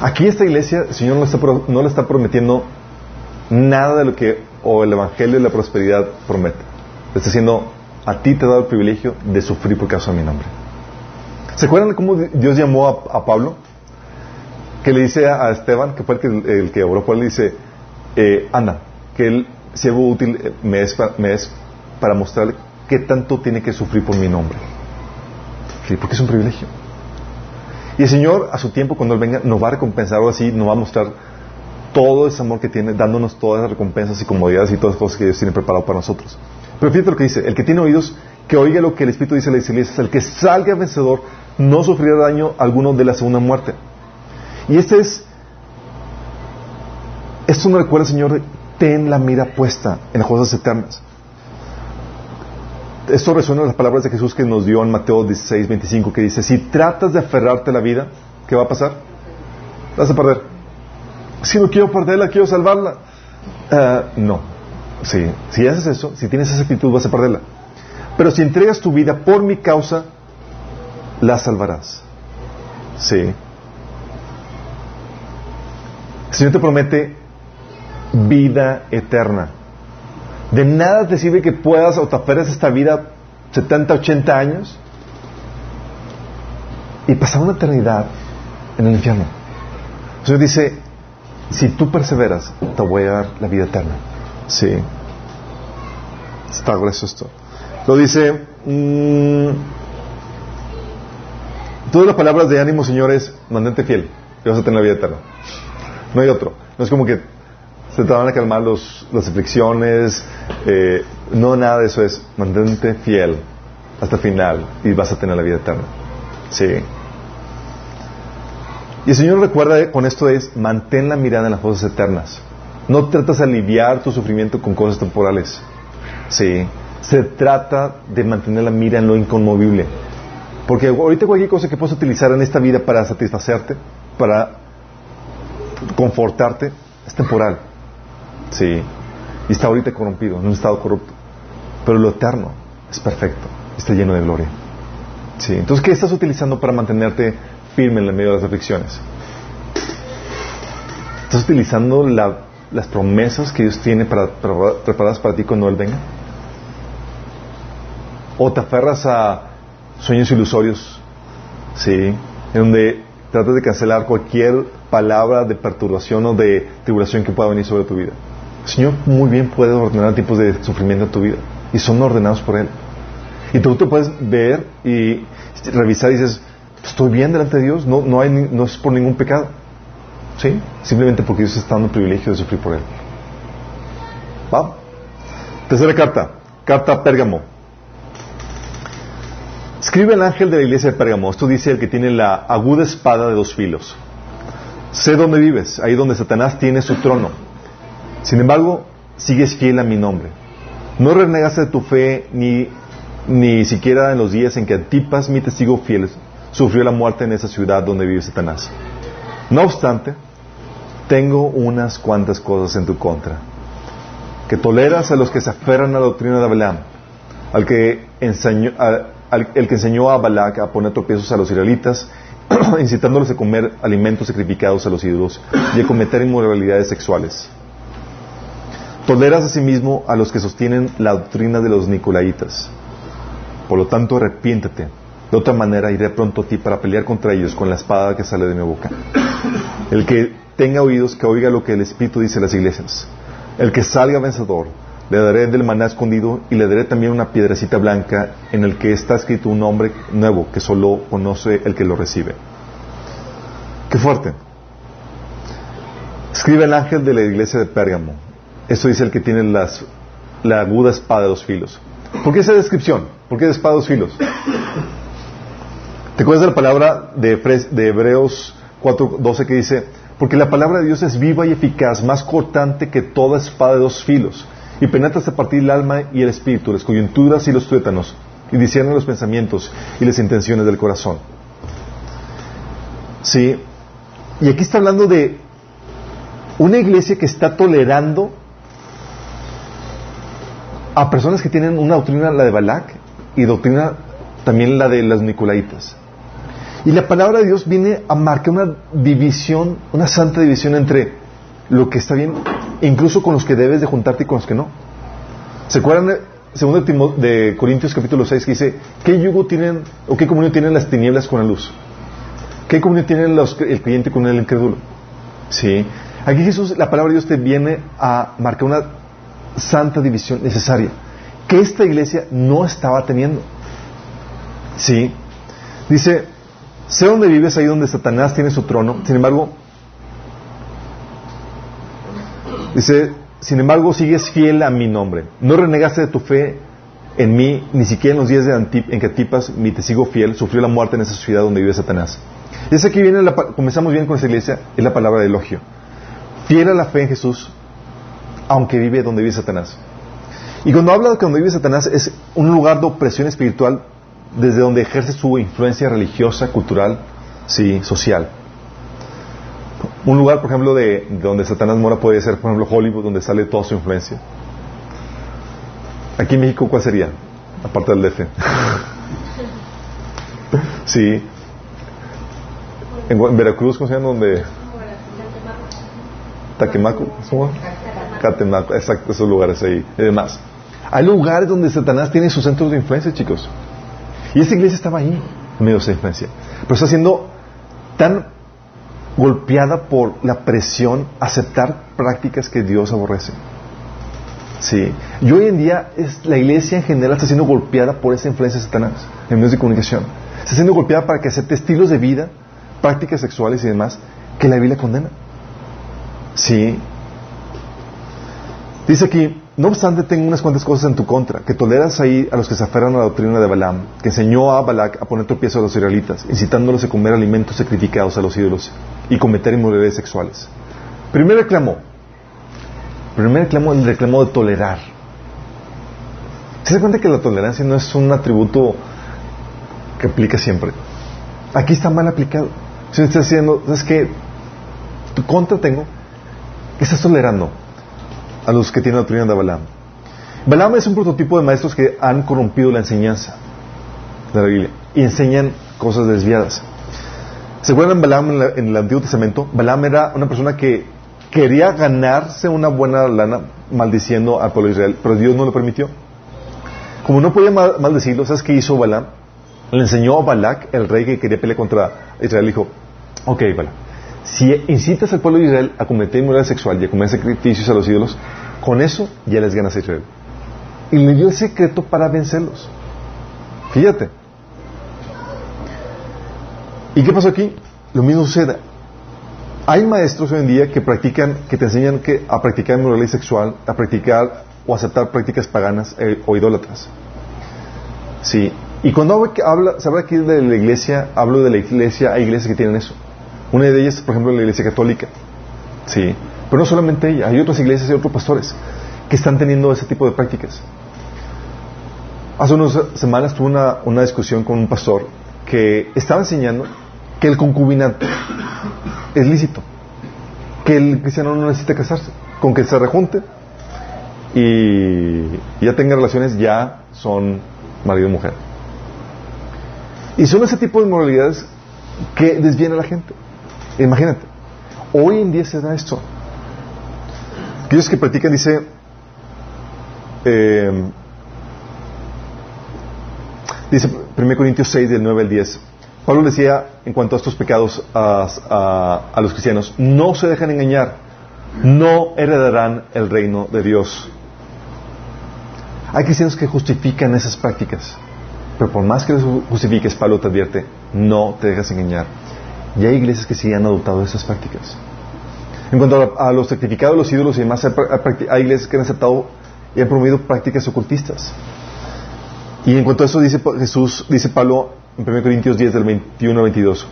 Aquí esta iglesia, el Señor no está, no le está prometiendo nada de lo que o el Evangelio de la prosperidad promete. Le está diciendo, a ti te he dado el privilegio de sufrir por causa de mi nombre. ¿Se acuerdan de cómo Dios llamó a, Pablo? Que le dice a, Esteban, que fue el que, el que oró por él, le dice, eh, anda, que él siervo útil eh, me es, para mostrarle qué tanto tiene que sufrir por mi nombre. Porque es un privilegio. Y el Señor, a su tiempo, cuando Él venga, nos va a recompensar o así, nos va a mostrar todo ese amor que tiene, dándonos todas las recompensas y comodidades y todas las cosas que Dios tiene preparado para nosotros. Pero fíjate lo que dice, el que tiene oídos, que oiga lo que el Espíritu dice a la iglesia, el que salga vencedor no sufrirá daño alguno de la segunda muerte. Y este es, esto me recuerda, Señor, ten la mira puesta en las cosas eternas. Esto resuena en las palabras de Jesús que nos dio en Mateo 16, 25, que dice, si tratas de aferrarte a la vida, ¿qué va a pasar? Vas a perder. Si no quiero perderla, quiero salvarla. Eh, no. Sí. Si haces eso, si tienes esa actitud, vas a perderla. Pero si entregas tu vida por mi causa, la salvarás. Sí. El Señor te promete vida eterna. De nada te sirve que puedas o te aferres esta vida 70, 80 años y pasar una eternidad en el infierno. Señor dice, si tú perseveras, te voy a dar la vida eterna. Sí. Está grueso esto. Lo dice, mmm, todas las palabras de ánimo, señores, mantente fiel y vas a tener la vida eterna. No hay otro. No es como que se te a calmar los, las aflicciones. Eh, no, nada de eso es mantente fiel hasta el final y vas a tener la vida eterna. Sí. Y el Señor recuerda con esto es, mantén la mirada en las cosas eternas. No tratas de aliviar tu sufrimiento con cosas temporales. Sí. Se trata de mantener la mira en lo inconmovible. Porque ahorita cualquier cosa que puedas utilizar en esta vida para satisfacerte, para confortarte, es temporal. Sí. Y está ahorita corrompido, en un estado corrupto. Pero lo eterno es perfecto, está lleno de gloria. Sí. Entonces, ¿qué estás utilizando para mantenerte firme en el medio de las aflicciones? ¿Estás utilizando las promesas que Dios tiene para, preparadas para ti cuando Él venga? ¿O te aferras a sueños ilusorios? Sí. En donde tratas de cancelar cualquier palabra de perturbación o de tribulación que pueda venir sobre tu vida. El Señor muy bien puede ordenar tipos de sufrimiento en tu vida y son ordenados por Él. Y tú te puedes ver y revisar y dices, estoy bien delante de Dios, no, no, no es por ningún pecado. ¿Sí? Simplemente porque Dios está dando el privilegio de sufrir por Él. ¿Va? Tercera carta, carta Pérgamo. Escribe el ángel de la iglesia de Pérgamo. Esto dice el que tiene la aguda espada de dos filos. Sé dónde vives, ahí donde Satanás tiene su trono. Sin embargo, sigues fiel a mi nombre. No renegaste de tu fe ni, ni siquiera en los días en que Antipas, mi testigo fiel, sufrió la muerte en esa ciudad donde vive Satanás. No obstante, tengo unas cuantas cosas en tu contra. Que toleras a los que se aferran a la doctrina de Balaam, al que enseñó, el que enseñó a Balak a poner tropiezos a los israelitas incitándolos a comer alimentos sacrificados a los ídolos y a cometer inmoralidades sexuales. Toleras asimismo a los que sostienen la doctrina de los nicolaitas. Por lo tanto, arrepiéntete. De otra manera, iré pronto a ti para pelear contra ellos con la espada que sale de mi boca. El que tenga oídos, que oiga lo que el Espíritu dice a las iglesias. El que salga vencedor, le daré del maná escondido y le daré también una piedrecita blanca en el que está escrito un nombre nuevo que solo conoce el que lo recibe. Qué fuerte. Escribe el ángel de la iglesia de Pérgamo. Esto dice el que tiene la aguda espada de dos filos. ¿Por qué esa descripción? ¿Por qué de espada de dos filos? ¿Te acuerdas de la palabra de, de Hebreos 4.12 que dice, porque la palabra de Dios es viva y eficaz, más cortante que toda espada de dos filos, y penetra hasta partir el alma y el espíritu, las coyunturas y los tuétanos, y discierne los pensamientos y las intenciones del corazón. Sí, y aquí está hablando de una iglesia que está tolerando a personas que tienen una doctrina, la de Balak, y doctrina también la de las Nicolaitas. Y la palabra de Dios viene a marcar una división, una santa división entre lo que está bien, incluso con los que debes de juntarte y con los que no. ¿Se acuerdan de, segundo de, Corintios capítulo 6 que dice, ¿qué yugo tienen o qué comunión tienen las tinieblas con la luz? ¿Qué comunión tienen el creyente con el incrédulo? Sí. Aquí Jesús, la palabra de Dios te viene a marcar una santa división necesaria que esta iglesia no estaba teniendo. Sí. Dice, sé donde vives, ahí donde Satanás tiene su trono. Sin embargo, dice, sin embargo, sigues fiel a mi nombre. No renegaste de tu fe en mí, ni siquiera en los días de Antip- en que Antipas, mi te sigo fiel, sufrió la muerte en esa ciudad donde vive Satanás. Y es aquí viene, la, comenzamos bien con esta iglesia, es la palabra de elogio. Fiel a la fe en Jesús, aunque vive donde vive Satanás. Y cuando habla de que donde vive Satanás es un lugar de opresión espiritual desde donde ejerce su influencia religiosa, cultural, sí, social. Un lugar, por ejemplo, de, de donde Satanás mora puede ser, por ejemplo, Hollywood, donde sale toda su influencia. Aquí en México, ¿cuál sería? Aparte del DF. sí. En, en Veracruz, ¿cómo se llama? Donde... Taquemaco. ¿cómo? Catemaco, exacto, esos lugares ahí y demás. Hay lugares donde Satanás tiene sus centros de influencia, chicos. Y esta iglesia estaba ahí, en medio de esa influencia. Pero está siendo tan golpeada por la presión aceptar prácticas que Dios aborrece. Sí. Y hoy en día es, la iglesia en general está siendo golpeada por esa influencia de Satanás en medios de comunicación. Está siendo golpeada para que acepte estilos de vida, prácticas sexuales y demás que la Biblia condena. Sí. Dice aquí, no obstante, tengo unas cuantas cosas en tu contra, que toleras ahí a los que se aferran a la doctrina de Balaam, que enseñó a Balak a poner tropiezo a los israelitas, incitándolos a comer alimentos sacrificados a los ídolos y cometer inmoralidades sexuales. Primer reclamo, primer reclamo, el reclamo de tolerar. ¿Se da cuenta que la tolerancia no es un atributo que aplica siempre? Aquí está mal aplicado. Si estás diciendo, ¿sabes qué? Tu contra tengo, que estás tolerando a los que tienen la doctrina de Balaam. Balaam es un prototipo de maestros que han corrompido la enseñanza de la Biblia y enseñan cosas desviadas. ¿Se acuerdan Balaam en, la- en el Antiguo Testamento? Balaam era una persona que quería ganarse una buena lana maldiciendo al pueblo de Israel, pero Dios no lo permitió. Como no podía mal- maldecirlo, ¿sabes qué hizo Balaam? Le enseñó a Balak, el rey que quería pelear contra Israel, dijo, ok, Balaam, si incitas al pueblo de Israel a cometer inmoralidad sexual y a comer sacrificios a los ídolos, con eso ya les ganas a Israel. Y le dio el secreto para vencerlos. Fíjate. ¿Y qué pasó aquí? Lo mismo sucede. Hay maestros hoy en día que practican, que te enseñan que, a practicar inmoralidad sexual, a practicar o aceptar prácticas paganas eh, o idólatras. Sí. Y cuando habla, se habla aquí de la iglesia, hablo de la iglesia, hay iglesias que tienen eso. Una de ellas, por ejemplo, la iglesia católica. Sí. Pero no solamente ella, hay otras iglesias y otros pastores que están teniendo ese tipo de prácticas. Hace unas semanas tuve una, una discusión con un pastor que estaba enseñando que el concubinato es lícito, que el cristiano no necesita casarse, con que se rejunte y ya tenga relaciones ya son marido y mujer. Y son ese tipo de inmoralidades que desvían a la gente. Imagínate, hoy en día se da esto. Aquellos que practican, dice, eh, dice 1 Corintios 6, del 9 al 10, Pablo decía en cuanto a estos pecados a, a- a los cristianos, no se dejan engañar, no heredarán el reino de Dios. Hay cristianos que justifican esas prácticas, pero por más que los justifiques, Pablo te advierte, no te dejas engañar. Y hay iglesias que sí han adoptado esas prácticas. En cuanto a, los sacrificados de los ídolos y demás, hay, iglesias que han aceptado y han promovido prácticas ocultistas. Y en cuanto a eso dice Jesús, dice Pablo, en 1 Corintios 10 del 21 al 22.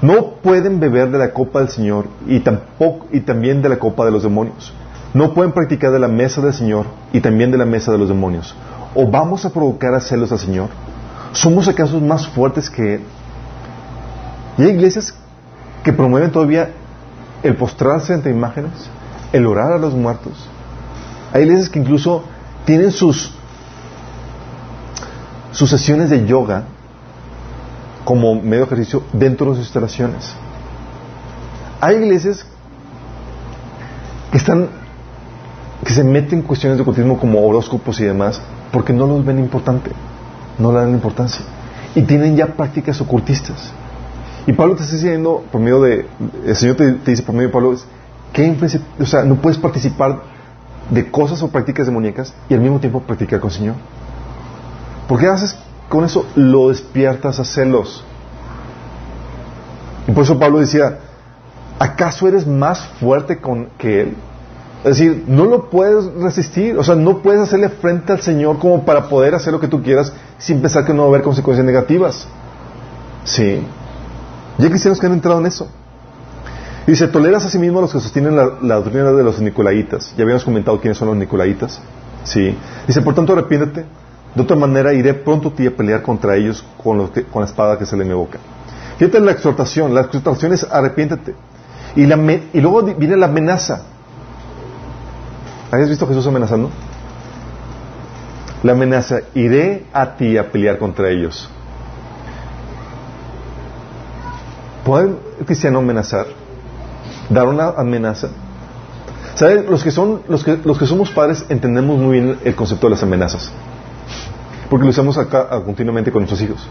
No pueden beber de la copa del Señor y tampoco y también de la copa de los demonios. No pueden practicar de la mesa del Señor y también de la mesa de los demonios. ¿O vamos a provocar a celos al Señor? ¿Somos acaso más fuertes que Él? Y hay iglesias que promueven todavía el postrarse ante imágenes, el orar a los muertos. Hay iglesias que incluso tienen sus, sus sesiones de yoga como medio ejercicio dentro de sus instalaciones. Hay iglesias que están que se meten en cuestiones de ocultismo como horóscopos y demás porque no los ven importante, no le dan importancia y tienen ya prácticas ocultistas. Y Pablo te está diciendo por medio de el Señor te, dice por medio de Pablo influencia, o sea, no puedes participar de cosas o prácticas demoníacas y al mismo tiempo practicar con el Señor. ¿Por qué haces con eso? Lo despiertas a celos. Y por eso Pablo decía, ¿acaso eres más fuerte con, que Él? Es decir, no lo puedes resistir, o sea, no puedes hacerle frente al Señor como para poder hacer lo que tú quieras sin pensar que no va a haber consecuencias negativas. Sí. Y hay cristianos que han entrado en eso. Dice, toleras a sí mismo a los que sostienen la, doctrina de los nicolaitas. Ya habíamos comentado quiénes son los nicolaitas. Sí. Dice, por tanto, arrepiéntete. De otra manera, iré pronto a ti a pelear contra ellos con, con la espada que sale de mi boca. Fíjate la exhortación. La exhortación es arrepiéntete. Y, la y luego viene la amenaza. ¿Habías visto Jesús amenazando? La amenaza, iré a ti a pelear contra ellos. ¿Puede el cristiano amenazar? ¿Dar una amenaza? ¿Saben? Los que, son, los, que, los que somos padres entendemos muy bien el concepto de las amenazas. Porque lo usamos acá ah, continuamente con nuestros hijos.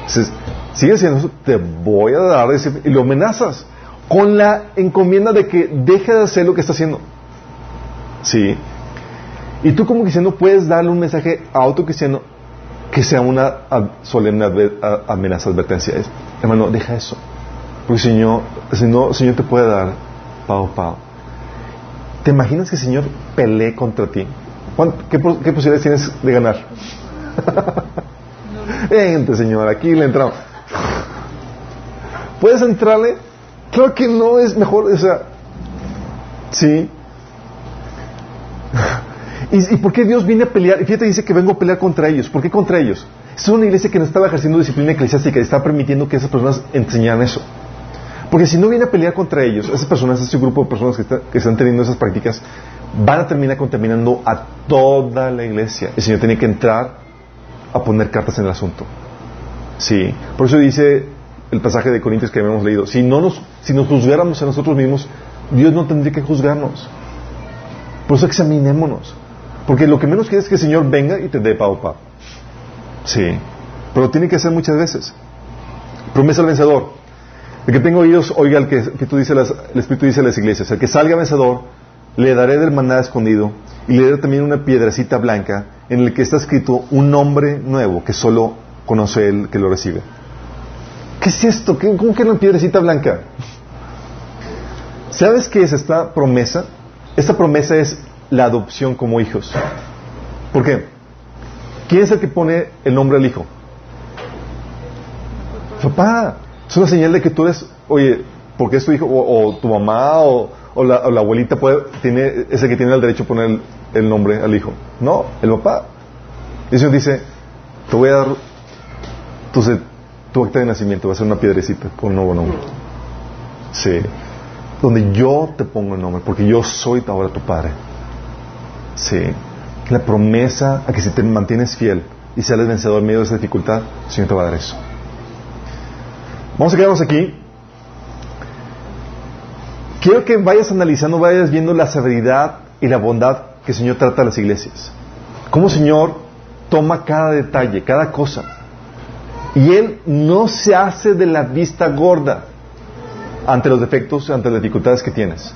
Entonces, sigue diciendo eso, te voy a dar y lo amenazas con la encomienda de que deje de hacer lo que está haciendo. ¿Sí? Y tú como cristiano puedes darle un mensaje a otro cristiano que sea una solemne amenaza, advertencia. Hermano, deja eso. Porque el Señor, el Señor, te puede dar pao pao. ¿Te imaginas que el Señor pelee contra ti? ¿Qué, posibilidades tienes de ganar? Gente, Señor, aquí le entramos. ¿Puedes entrarle? Creo que no es mejor, o sea, sí. ¿Y, por qué Dios viene a pelear? Fíjate, dice que vengo a pelear contra ellos. ¿Por qué contra ellos? Es una iglesia que no estaba ejerciendo disciplina eclesiástica y está permitiendo que esas personas enseñaran eso. Porque si no viene a pelear contra ellos, esas personas, ese grupo de personas que, están teniendo esas prácticas, van a terminar contaminando a toda la iglesia. El Señor tiene que entrar a poner cartas en el asunto. Sí. Por eso dice el pasaje de Corintios que habíamos leído, si, no nos, si nos juzgáramos a nosotros mismos, Dios no tendría que juzgarnos. Por eso examinémonos. Porque lo que menos quieres es que el Señor venga y te dé paupa. Sí. Pero tiene que ser muchas veces. Promesa al vencedor. El que tengo oídos, oiga el que, tú dice las, el Espíritu dice a las iglesias. El que salga vencedor, le daré del maná escondido y le daré también una piedrecita blanca en el que está escrito un nombre nuevo que solo conoce el que lo recibe. ¿Qué es esto? ¿Cómo que una piedrecita blanca? ¿Sabes qué es esta promesa? Esta promesa es la adopción como hijos. ¿Por qué? ¿Quién es el que pone el nombre al hijo? Papá. Es una señal de que tú eres, oye, porque es tu hijo, o, tu mamá, o, la, abuelita puede, tiene, es el que tiene el derecho a poner el, nombre al hijo. No, el papá. Y el dice, te voy a dar tu, tu acta de nacimiento, va a ser una piedrecita con un nuevo nombre. Sí. Donde yo te pongo el nombre, porque yo soy ahora tu padre. Sí. La promesa a que si te mantienes fiel y sales vencedor en medio de esa dificultad, el Señor te va a dar eso. Vamos a quedarnos aquí. Quiero que vayas analizando, vayas viendo la severidad y la bondad que el Señor trata a las iglesias. Cómo el Señor toma cada detalle, cada cosa. Y Él no se hace de la vista gorda ante los defectos, ante las dificultades que tienes.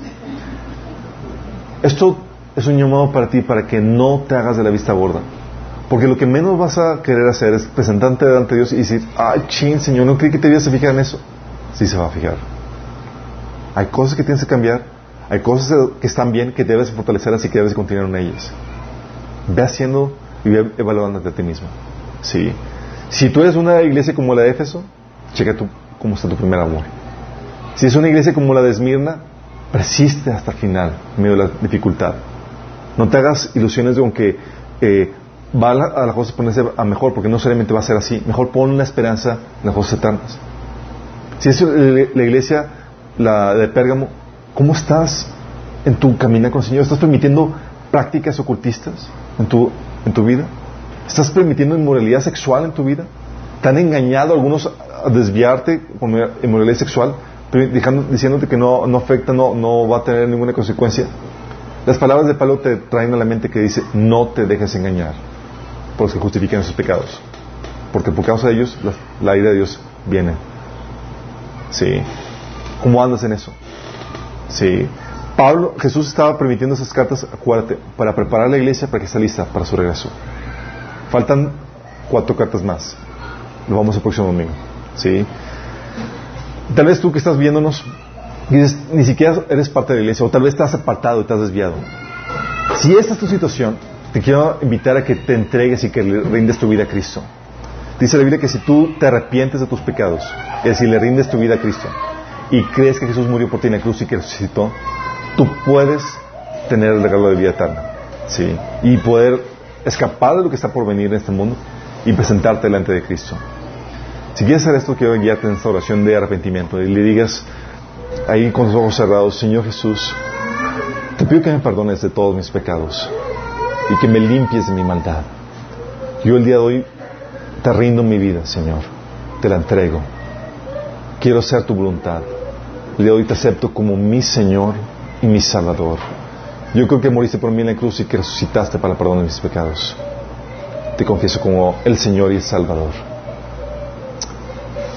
Esto es un llamado para ti para que no te hagas de la vista gorda. Porque lo que menos vas a querer hacer es presentarte delante de Dios y decir, ay, chin, Señor, no creí que te ibas a fijar en eso. Sí se va a fijar. Hay cosas que tienes que cambiar, hay cosas que están bien que debes fortalecer, así que debes continuar en ellas. Ve haciendo y ve evaluándote a ti mismo. Sí. Si tú eres una iglesia como la de Éfeso, checa tú cómo está tu primer amor. Si es una iglesia como la de Esmirna, persiste hasta el final, en medio de la dificultad. No te hagas ilusiones de aunque eh, va a la, a la cosa ponerse a mejor, porque no solamente va a ser así. Mejor pon una esperanza en las cosas eternas. Si es la iglesia la de Pérgamo, ¿cómo estás en tu camino con el Señor? ¿Estás permitiendo prácticas ocultistas en tu, en tu vida? ¿Estás permitiendo inmoralidad sexual en tu vida? ¿Te han engañado algunos a desviarte con inmoralidad sexual, diciéndote que no, no afecta, no, no va a tener ninguna consecuencia? Las palabras de Pablo te traen a la mente que dice, no te dejes engañar por los que justifican sus pecados. Porque por causa de ellos, la, ira de Dios viene. Sí. ¿Cómo andas en eso? Sí. Pablo, Jesús estaba permitiendo esas cartas, acuérdate, para preparar la iglesia para que esté lista para su regreso. Faltan cuatro cartas más. Lo vamos el próximo domingo. ¿Sí? Tal vez tú que estás viéndonos, dices, ni siquiera eres parte de la iglesia, o tal vez estás apartado y estás desviado. Si esta es tu situación, te quiero invitar a que te entregues y que le rindes tu vida a Cristo. Dice la Biblia que si tú te arrepientes de tus pecados, es decir, le rindes tu vida a Cristo, y crees que Jesús murió por ti en la cruz y que resucitó, tú puedes tener el regalo de vida eterna. ¿sí? Y poder escapar de lo que está por venir en este mundo y presentarte delante de Cristo. Si quieres hacer esto, quiero guiarte en esta oración de arrepentimiento y le digas ahí con los ojos cerrados, Señor Jesús, te pido que me perdones de todos mis pecados y que me limpies de mi maldad. Yo el día de hoy te rindo mi vida, Señor, te la entrego. Quiero hacer tu voluntad. El día de hoy te acepto como mi Señor y mi Salvador. Yo creo que moriste por mí en la cruz y que resucitaste para el perdón de mis pecados. Te confieso como el Señor y el Salvador.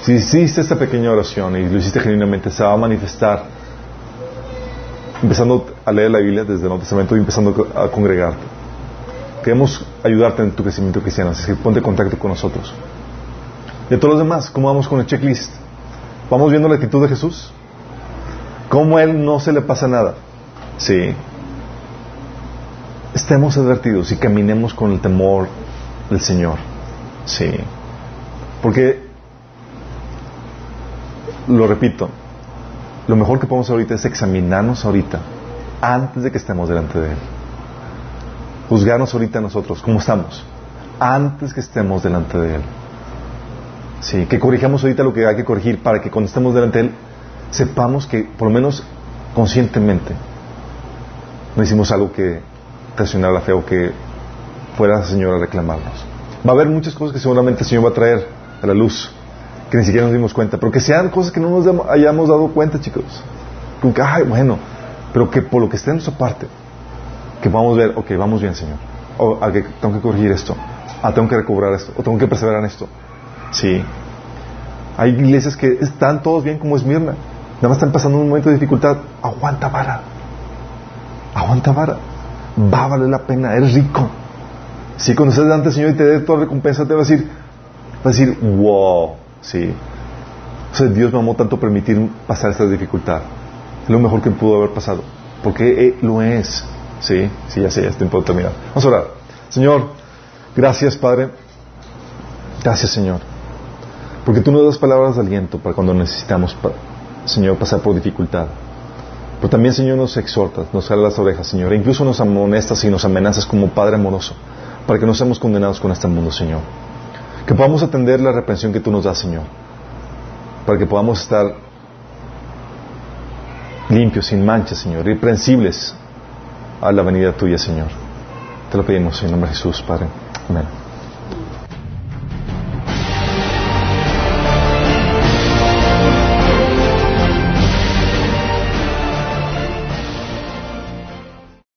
Si hiciste esta pequeña oración y lo hiciste genuinamente, se va a manifestar empezando a leer la Biblia desde el Nuevo Testamento y empezando a congregarte. Queremos ayudarte en tu crecimiento cristiano, así que ponte en contacto con nosotros. De todos los demás, ¿cómo vamos con el checklist? ¿Vamos viendo la actitud de Jesús? ¿Cómo a Él no se le pasa nada? Sí. Estemos advertidos y caminemos con el temor del Señor. Sí. Porque, lo repito, lo mejor que podemos hacer ahorita es examinarnos ahorita, antes de que estemos delante de Él. Juzgarnos ahorita nosotros, ¿cómo estamos? Antes que estemos delante de Él. Sí, que corrijamos ahorita lo que hay que corregir para que cuando estemos delante de Él sepamos que, por lo menos conscientemente, no hicimos algo que traicionara la fe o que fuera el Señor a reclamarnos. Va a haber muchas cosas que seguramente el Señor va a traer a la luz, que ni siquiera nos dimos cuenta, pero que sean cosas que no nos hayamos dado cuenta, chicos. Como que, ay, bueno, pero que por lo que esté en nuestra parte, que a ver, ok, vamos bien, Señor. O tengo que corregir esto, tengo que recobrar esto, o tengo que perseverar en esto. Sí. Hay iglesias que están todos bien como Esmirna. Nada más están pasando un momento de dificultad. Aguanta vara. Aguanta vara. Va a valer la pena. Eres rico. Si cuando estés delante del Señor y te dé toda recompensa, te va a decir, va a decir, wow. Sí. O Dios me amó tanto permitir pasar esta dificultad. Es lo mejor que pudo haber pasado. Porque eh, lo es. Sí, sí, ya sé, ya es tiempo de terminar. Vamos a orar. Señor, gracias, Padre. Gracias, Señor. Porque tú nos das palabras de aliento para cuando necesitamos, Señor, pasar por dificultad. Pero también, Señor, nos exhortas, nos jala las orejas, Señor. E incluso nos amonestas y nos amenazas como Padre amoroso para que no seamos condenados con este mundo, Señor. Que podamos atender la reprensión que tú nos das, Señor. Para que podamos estar limpios, sin manchas, Señor, irreprensibles a la venida tuya, Señor. Te lo pedimos en nombre de Jesús, Padre. Amén.